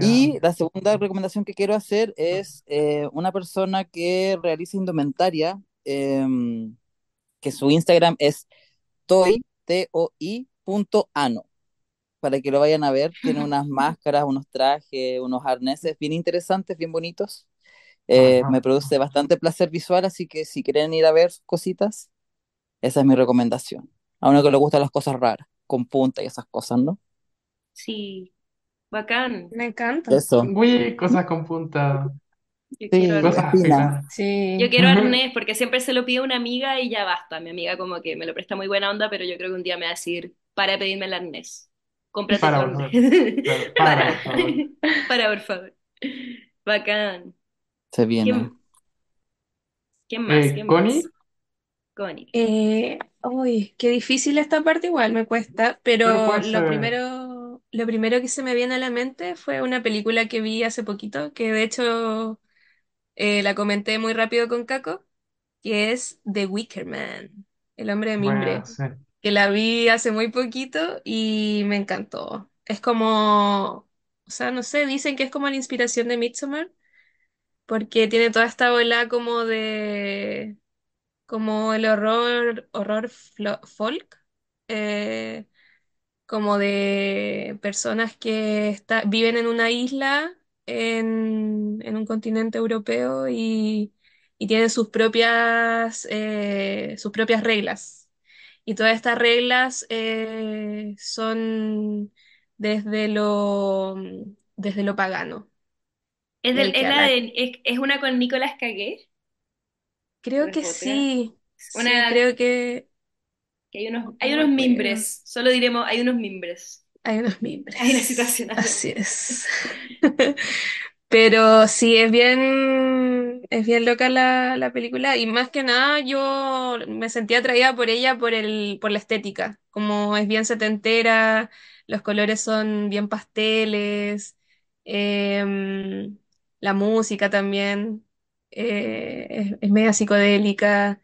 Y la segunda recomendación que quiero hacer es eh, una persona que realiza indumentaria, em, que su Instagram es T-O-I, punto ano, para que lo vayan a ver. Tiene unas máscaras, unos trajes, unos arneses bien interesantes, bien bonitos. Eh, me produce bastante placer visual, así que si quieren ir a ver sus cositas, esa es mi recomendación. A uno que le gustan las cosas raras, con punta y esas cosas, ¿no? Sí, bacán. Me encanta. Eso. Uy, cosas con punta. Yo quiero Sí, Cosas arnés. fina. afiladas. Sí. Yo quiero arnés porque siempre se lo pide una amiga y ya basta. Mi amiga como que me lo presta muy buena onda, pero yo creo que un día me va a decir, para pedirme el arnés. Cómprate Para, por favor. Claro, para, por Para. favor. Para, por favor. Bacán. Se viene. ¿Quién, quién más? Eh, ¿Quién Connie, más? Connie. Eh, uy, qué difícil esta parte igual, me cuesta, pero pero puede lo ser. primero, lo primero que se me viene a la mente fue una película que vi hace poquito, que de hecho eh, la comenté muy rápido con Caco, que es The Wicker Man, El hombre de Bueno, mimbre, sí. Que la vi hace muy poquito y me encantó. Es como, o sea, no sé, dicen que es como la inspiración de Midsommar, porque tiene toda esta ola como de como el horror, horror folk, eh, como de personas que viven en una isla en, un continente europeo y, y tienen sus propias, eh, sus propias reglas. Y todas estas reglas eh, son desde lo, desde lo pagano. ¿Es, del, es, queda la la- de, es, es una con Nicolas Cage? ¿O Creo que sí, sí, Una creo que... que hay unos, No hay me unos acuerdo. mimbres. Solo diremos, hay unos mimbres. Hay unos mimbres. Hay una situación. Así es. Pero sí, es bien, es bien loca la, la película y más que nada yo me sentí atraída por ella por el, por la estética, como es bien setentera, los colores son bien pasteles, em, la música también eh, es, es media psicodélica.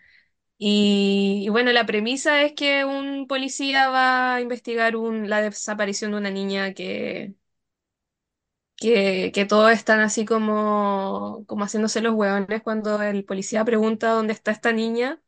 Y, y bueno, la premisa es que un policía va a investigar un- la desaparición de una niña que que, que todos están así como, como haciéndose los hueones cuando el policía pregunta dónde está esta niña.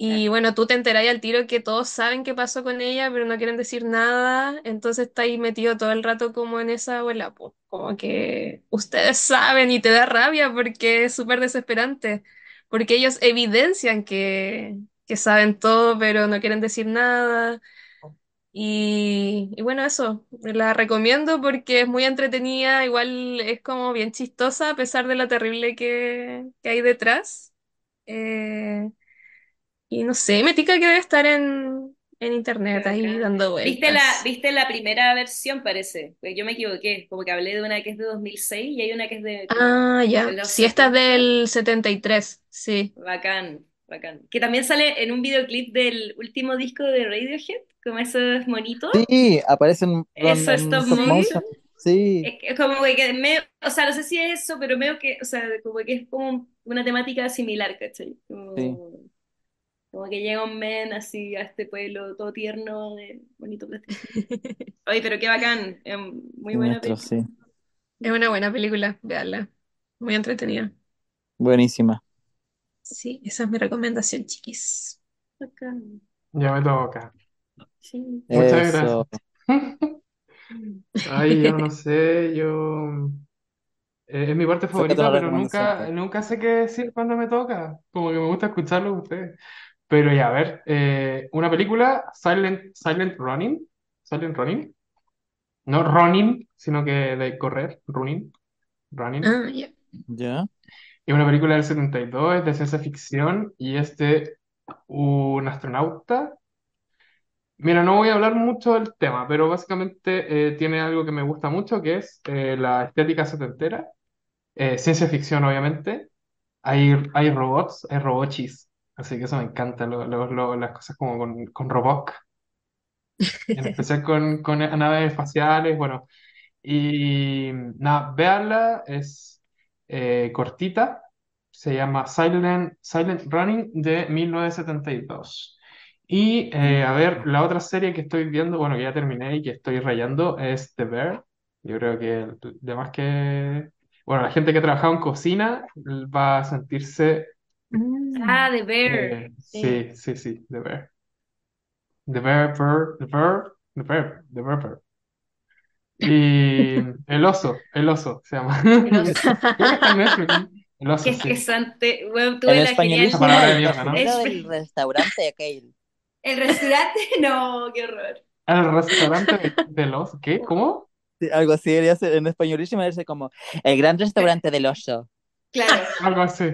Y bueno, tú te enterás al tiro que todos saben qué pasó con ella, pero no quieren decir nada. Entonces está ahí metido todo el rato como en esa abuela, pues, como que ustedes saben y te da rabia porque es súper desesperante. Porque ellos evidencian que, que saben todo, pero no quieren decir nada. Y, y bueno, eso, la recomiendo porque es muy entretenida, igual es como bien chistosa a pesar de lo terrible que, que hay detrás. Eh, y no sé, me tica que debe estar en, en Qué internet ahí bacán. dando ¿Viste la, vueltas. viste la primera versión, parece? Pues yo me equivoqué, como que hablé de una que es de 2006 y hay una que es de Ah, ya, sí, esta es 70. del 73, sí. Bacán, bacán. Que también sale en un videoclip del último disco de Radiohead, como esos monitos. Sí, aparecen Eso, en stop stop motion. motion. Sí, Es, es como que medio, o sea, no sé si es eso, pero medio que, o sea, como que es como una temática similar, ¿cachai? Como, sí. como que llega un men así a este pueblo todo tierno, de bonito plástico. Oye, pero qué bacán, es muy buena película. sí. Es una buena película, veanla. Muy entretenida. Buenísima. Sí, esa es mi recomendación, chiquis. Bacán, Ya me toca. sí. Muchas Eso. gracias. Ay, yo no sé, yo... eh, es mi parte favorita, pero recomendación, nunca, pues. nunca sé qué decir cuando me toca. Como que me gusta escucharlo a ustedes. Pero ya, a ver, eh, una película, Silent, Silent Running, Silent Running, No running, sino que de correr, running, running. Ah, ya. ¿Ya? Es una película del 72, es de ciencia ficción y es de un astronauta. Mira, no voy a hablar mucho del tema, pero básicamente eh, tiene algo que me gusta mucho, que es eh, la estética setentera, eh, ciencia ficción obviamente, hay, hay robots, hay robochis, así que eso me encanta, lo- lo- lo- las cosas como con, con robots, en especial con, con naves espaciales, bueno, y nada, véanla, es eh, cortita, se llama Silent, Silent Running de 1972. Y eh, a ver, la otra serie que estoy viendo, bueno, que ya terminé y que estoy rayando, es The Bear. Yo creo que además que, bueno, la gente que ha trabajado en cocina va a sentirse, Mm. Ah, The Bear. eh, Sí. sí, sí, The Bear. The Bear, Bear, The Bear, The Bear, The Bear, Bear. Y el oso, el oso se llama. El oso. Creo que está en Netflix. El oso, Qué sí. estresante. Bueno, En tuve la españolísimo, Esa palabra de el mierda, ¿no? cocinero Es- del restaurante de Kale. ¿El restaurante? No, qué horror. El restaurante de- del oso. ¿Qué? ¿Cómo? Sí, algo así debería ser, en españolísimo debería ser como el gran restaurante del oso. Claro. Algo así.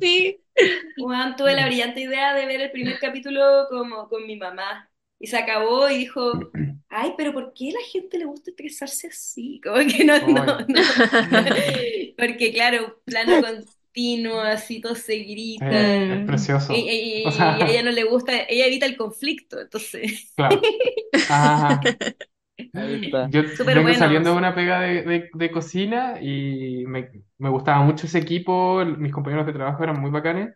Sí. Juan, tuve la brillante idea de ver el primer capítulo como con mi mamá. Y se acabó y dijo, ay, pero ¿por qué a la gente le gusta estresarse así? Como que no, no, no. Porque claro, plano continuo, así todo se grita. Eh, es precioso. Y, y- y O sea- a ella no le gusta, ella evita el conflicto, entonces. Claro. Ajá. Ahí está. Yo Súper vengo bueno. saliendo de una pega de, de- de cocina y me, me gustaba mucho ese equipo, mis compañeros de trabajo eran muy bacanes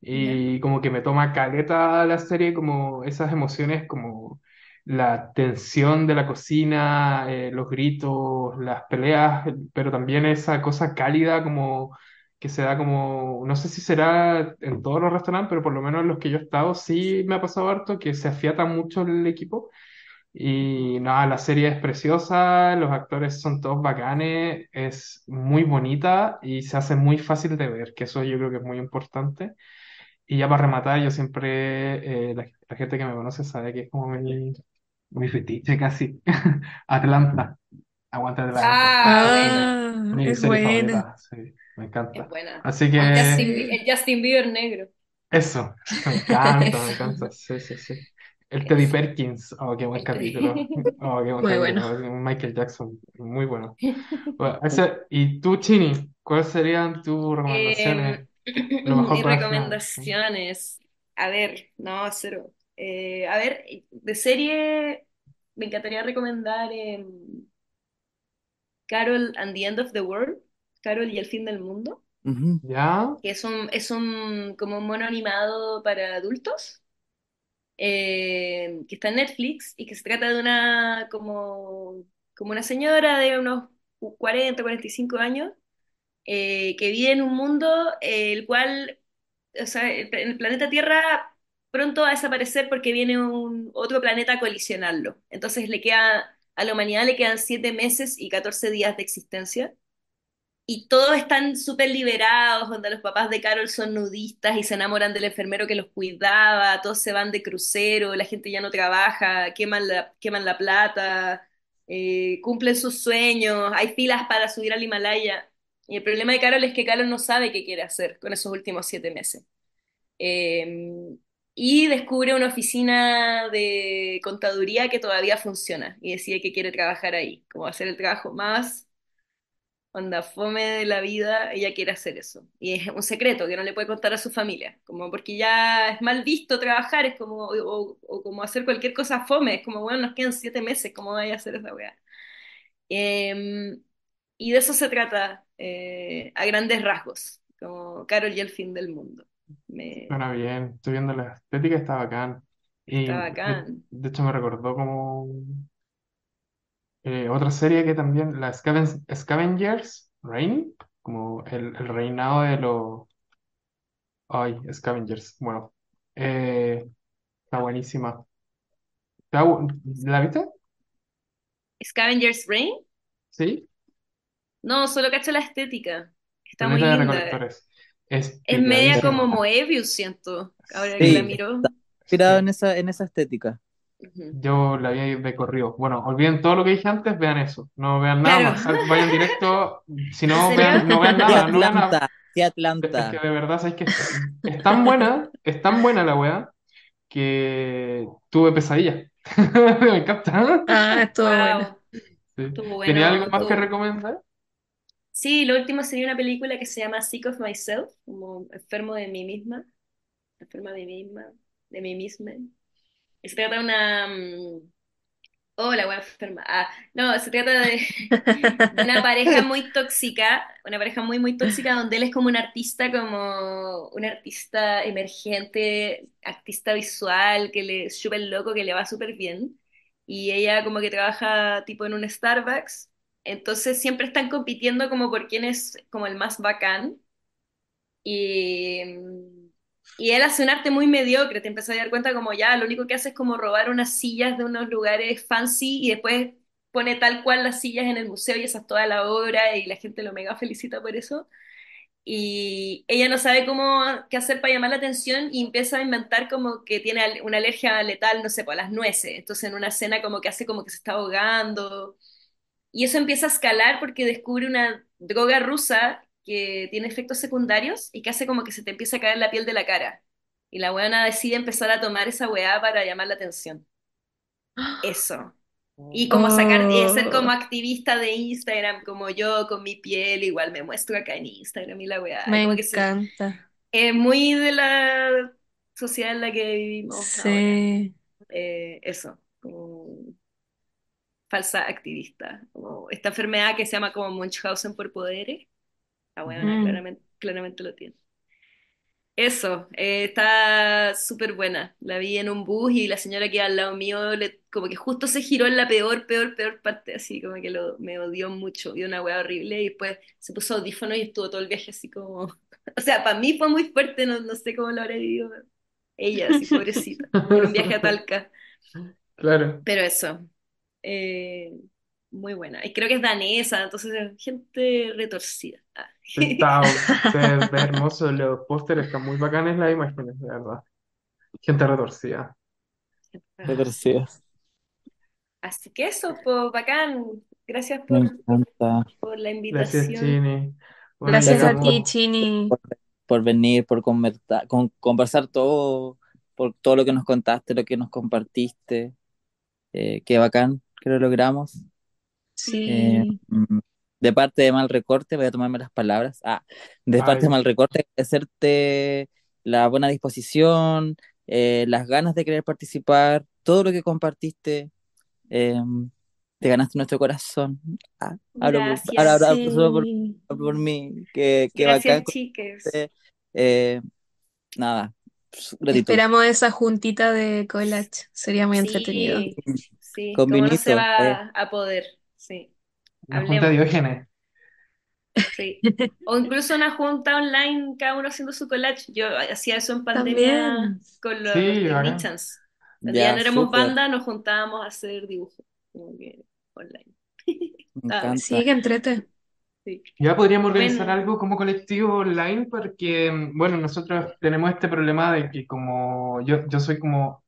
y como que me toma caleta la serie, como esas emociones, como la tensión de la cocina, eh, los gritos, las peleas, pero también esa cosa cálida como que se da como, no sé si será en todos los restaurantes, pero por lo menos en los que yo he estado sí me ha pasado harto que se afiata mucho el equipo. Y nada, la serie es preciosa, los actores son todos bacanes, es muy bonita y se hace muy fácil de ver, que eso yo creo que es muy importante. Y ya para rematar, yo siempre, eh, la, la gente que me conoce sabe que es como mi, mi fetiche casi. Atlanta, aguanta Atlanta. Ah, bueno. Ah, Mi es serie buena. favorita, sí, me Es encanta. buena. Así que Justin el Justin Bieber negro. eso, me encanta, me encanta, sí, sí, sí. El Teddy. Perkins, oh, qué buen capítulo. Oh, qué buen Muy capítulo. Michael Jackson, muy bueno. Bueno, ese- y tú, Chini, ¿cuáles serían tus recomendaciones? Em, Lo mejor mis para el final. recomendaciones. A ver, no, cero. Eh, a ver, de serie me encantaría recomendar em, Carol and the End of the World, Carol y el fin del mundo, Ujú. ¿Ya? que es un, es un como un mono animado para adultos, eh, que está en Netflix y que se trata de una como, como una señora de unos 40, 45 años eh, que vive en un mundo eh, el cual, o sea, el, planeta Tierra pronto va a desaparecer porque viene un otro planeta a colisionarlo. Entonces le queda, a la humanidad le quedan 7 meses y 14 días de existencia. Y todos están súper liberados, donde los papás de Carol son nudistas y se enamoran del enfermero que los cuidaba, todos se van de crucero, la gente ya no trabaja, queman la, queman la plata, eh, cumplen sus sueños, hay filas para subir al Himalaya. Y el problema de Carol es que Carol no sabe qué quiere hacer con esos últimos siete meses. Eh, y descubre una oficina de contaduría que todavía funciona y decide que quiere trabajar ahí, como hacer el trabajo más onda fome de la vida, ella quiere hacer eso. Y es un secreto que no le puede contar a su familia, como porque ya es mal visto trabajar, es como, o, o como hacer cualquier cosa fome, es como, bueno, nos quedan siete meses, ¿cómo vaya a hacer esa weá? Eh, y de eso se trata eh, a grandes rasgos, como Carol y el fin del mundo. Me, Suena bien, estoy viendo la estética, está bacán. Y está bacán. de hecho me recordó como eh, otra serie que también, la Scaven- Scavengers Reign, como el, el reinado de los... Ay, Scavengers, bueno, eh, está buenísima. ¿Está bu- ¿La viste? Scavenger's Reign, Sí, no, solo cacho la estética, está muy Planeta de linda. Recolectores. Es Es media como Moebius, siento, ahora que Sí, la miro. Tirado Sí. en esa, en esa estética. Ujú. Yo la vi de corrido. Bueno, olviden todo lo que dije antes, vean eso. No vean nada Claro. más. Sal- Vayan directo. Si ¿En no, serio? vean, no vean Sí, nada. No vean nada. Atlanta, sí, Es Atlanta. que de verdad, ¿sabes que es, es tan buena, es tan buena la weá, que tuve pesadillas. Me encanta. Ah, estuvo bueno. Wow, Sí. estuvo ¿Tenía bueno. algo más que estuvo- recomendar? Sí, lo último sería una película que se llama Sick of Myself, como enfermo de mí misma, enferma de mí misma, de mí misma. Y se trata de una... mm, Oh, la wea enferma. Ah, no, se trata de, de una pareja muy tóxica, una pareja muy, muy tóxica, donde él es como un artista, como un artista emergente, artista visual, que le es súper loco, que le va súper bien. Y ella como que trabaja tipo en un Starbucks, entonces siempre están compitiendo como por quién es como el más bacán. Y, y él hace un arte muy mediocre, te empiezas a dar cuenta como ya, lo único que hace es como robar unas sillas de unos lugares fancy y después pone tal cual las sillas en el museo y esa es toda la obra y la gente lo mega felicita por eso. Y ella no sabe cómo qué hacer para llamar la atención y empieza a inventar como que tiene una alergia letal, no sé, pues a las nueces. Entonces en una escena como que hace como que se está ahogando. Y eso empieza a escalar porque descubre una droga rusa que tiene efectos secundarios y que hace como que se te empieza a caer la piel de la cara. Y la weona decide empezar a tomar esa weá para llamar la atención. Eso. Y como sacar, y ser como Oh, activista de Instagram, como yo con mi piel, igual me muestro acá en Instagram y la weá. me Como encanta. es muy de la sociedad en la que vivimos ahora. Sí. Eh, eso, como falsa activista. Como esta enfermedad que se llama como Munchausen por poderes. La weona Mm. claramente, claramente lo tiene. Eso, eh, está súper buena. La vi en un bus y la señora que iba al lado mío le, como que justo se giró en la peor, peor, peor parte, así como que lo, me odió mucho, vio una wea horrible y después se puso audífono y estuvo todo el viaje así como... O sea, para mí fue muy fuerte, no, no sé cómo lo habrá vivido ella, así pobrecita, en un viaje a Talca. Claro. Pero eso, eh, muy buena. Y creo que es danesa, entonces gente retorcida. Ah. Está, se ve hermoso. Los pósteres están muy bacanes las imágenes, de verdad. Gente retorcida. Retorcidas. Así que eso, pues bacán. Gracias Me por, encanta. por la Gracias, invitación. Chini. Bueno, Gracias a ti. Chini. por, por venir, por conversa- con- conversar todo, por todo lo que nos contaste, lo que nos compartiste. Eh, qué bacán que lo logramos. Eh, Sí. mm, de parte de Mal Recorte, voy a tomarme las palabras. Ah, de parte de Mal Recorte, agradecerte la buena disposición, eh, las ganas de querer participar, todo lo que compartiste. eh, te ganaste nuestro corazón. Ah, hablo por, Gracias. ahora, ahora hablo solo por, Sí. por mí. Qué, qué bacán Gracias, chiques. conocerte. Eh, nada, gratitud. Esperamos esa juntita de collage. Sería muy entretenido. Sí, Con cómo no se eh. va a poder. Sí, una junta de. Diógenes. Sí. O incluso una junta online, cada uno haciendo su collage. Yo hacía eso en pandemia También. con los Sí. Cuando ya Ya, no éramos banda, nos juntábamos a hacer dibujos, como que online. me Ah, encanta. Sí, que entrete. sí. Ya podríamos organizar Bueno, algo como colectivo online porque, bueno, nosotros tenemos este problema de que como yo, yo soy como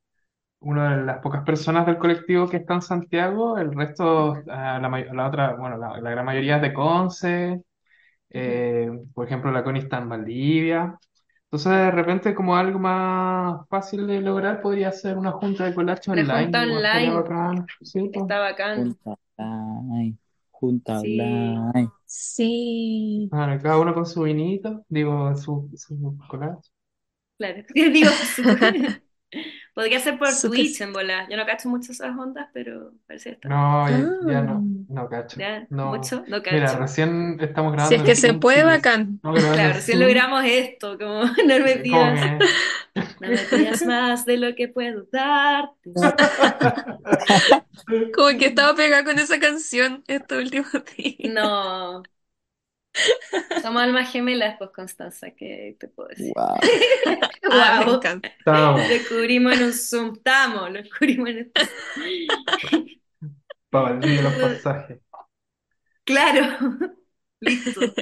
una de las pocas personas del colectivo que está en Santiago, el resto, ah, la, may- la otra, bueno, la, la gran mayoría es de Conce, ujú. eh, por ejemplo, la Connie está en Valdivia. Entonces, de repente, como algo más fácil de lograr, podría ser una junta de collage Una online, junta igual estaría online, bacán. Sí, pues. está bacán. Junta online, junta Sí, online. Sí. Bueno, cada uno con su vinito, digo, su, su collage. claro. Digo, su- podría ser por Su Twitch en bola. Yo no cacho mucho esas ondas, pero parece que está. No, ya, ya Ah. no, no cacho. ¿Ya? No. ¿Mucho? No Mira, cacho. recién estamos Si grabando es en que se Zoom, puede, bacán. Claro, recién Zoom. logramos esto, como no me pidas, que... no me pidas más de lo que puedo darte. Como que estaba pegada con esa canción estos últimos días. No, somos almas gemelas, pues Constanza, ¿qué te puedo decir? Wow. Ah, me Wow, encanta. Estamos descubrimos en un Zoom, estamos, lo descubrimos en un para Valdivia los pasajes. Claro, listo.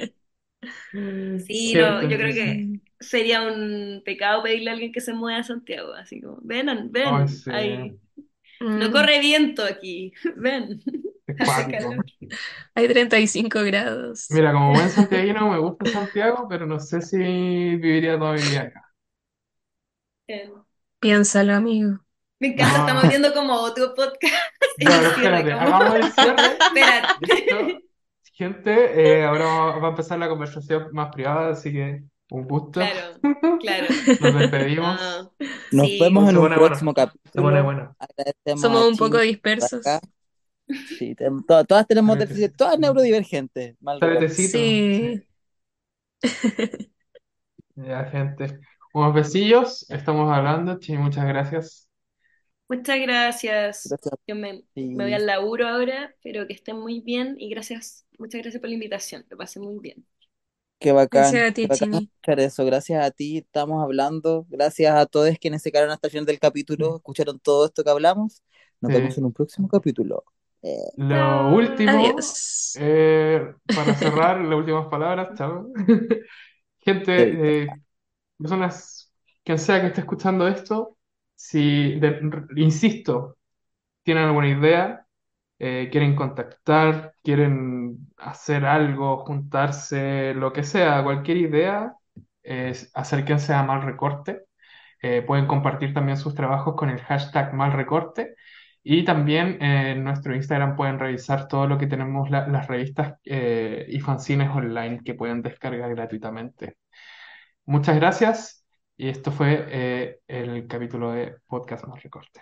Sí, no, yo creo que sería un pecado pedirle a alguien que se mueva a Santiago, así como, ven, Ay, ven, sí. ahí. No Mm, corre viento aquí. Ven, Hay 35 grados. Mira, como buen santiaguino me gusta Santiago, pero no sé si viviría toda mi vida acá. Ven. Piénsalo, amigo. Me encanta, No, estamos no. viendo como otro podcast. El Ya, pero cierre, espérate, como- hagamos el cierre. Espérate. Listo. Gente, eh, ahora va a empezar la conversación más privada, así que un gusto. Claro, claro. Nos despedimos. Ah, Nos sí. vemos Se en un pone bueno. próximo Se capítulo. bueno. Agradecemos Somos a un poco dispersos. acá. Sí, todas tenemos déficit, todas neurodivergentes. Mal. Sí. Ya, gente. Unos besillos. Estamos hablando. Chini, muchas gracias. Muchas gracias. Gracias. Yo me, Sí. me voy al laburo ahora, pero que estén muy bien y gracias, muchas gracias por la invitación. Lo pasé muy bien. Qué bacán, Gracias a ti, Chini. eso. Gracias a ti, estamos hablando. Gracias a todos quienes se quedaron hasta el final del capítulo, escucharon todo esto que hablamos. Nos Sí. vemos en un próximo capítulo. Eh, Lo último, Adiós. eh, para cerrar, las últimas palabras, chao. Gente, eh, personas, quien sea que esté escuchando esto, si, de- insisto, tienen alguna idea, eh, quieren contactar, quieren hacer algo, juntarse, lo que sea, cualquier idea, acérquense a Mal Recorte. Eh, pueden compartir también sus trabajos con el hashtag Malrecorte. Y también eh, en nuestro Instagram pueden revisar todo lo que tenemos, la- las revistas eh, y fanzines online que pueden descargar gratuitamente. Muchas gracias y esto fue eh, el capítulo de Podcast Más Recorte.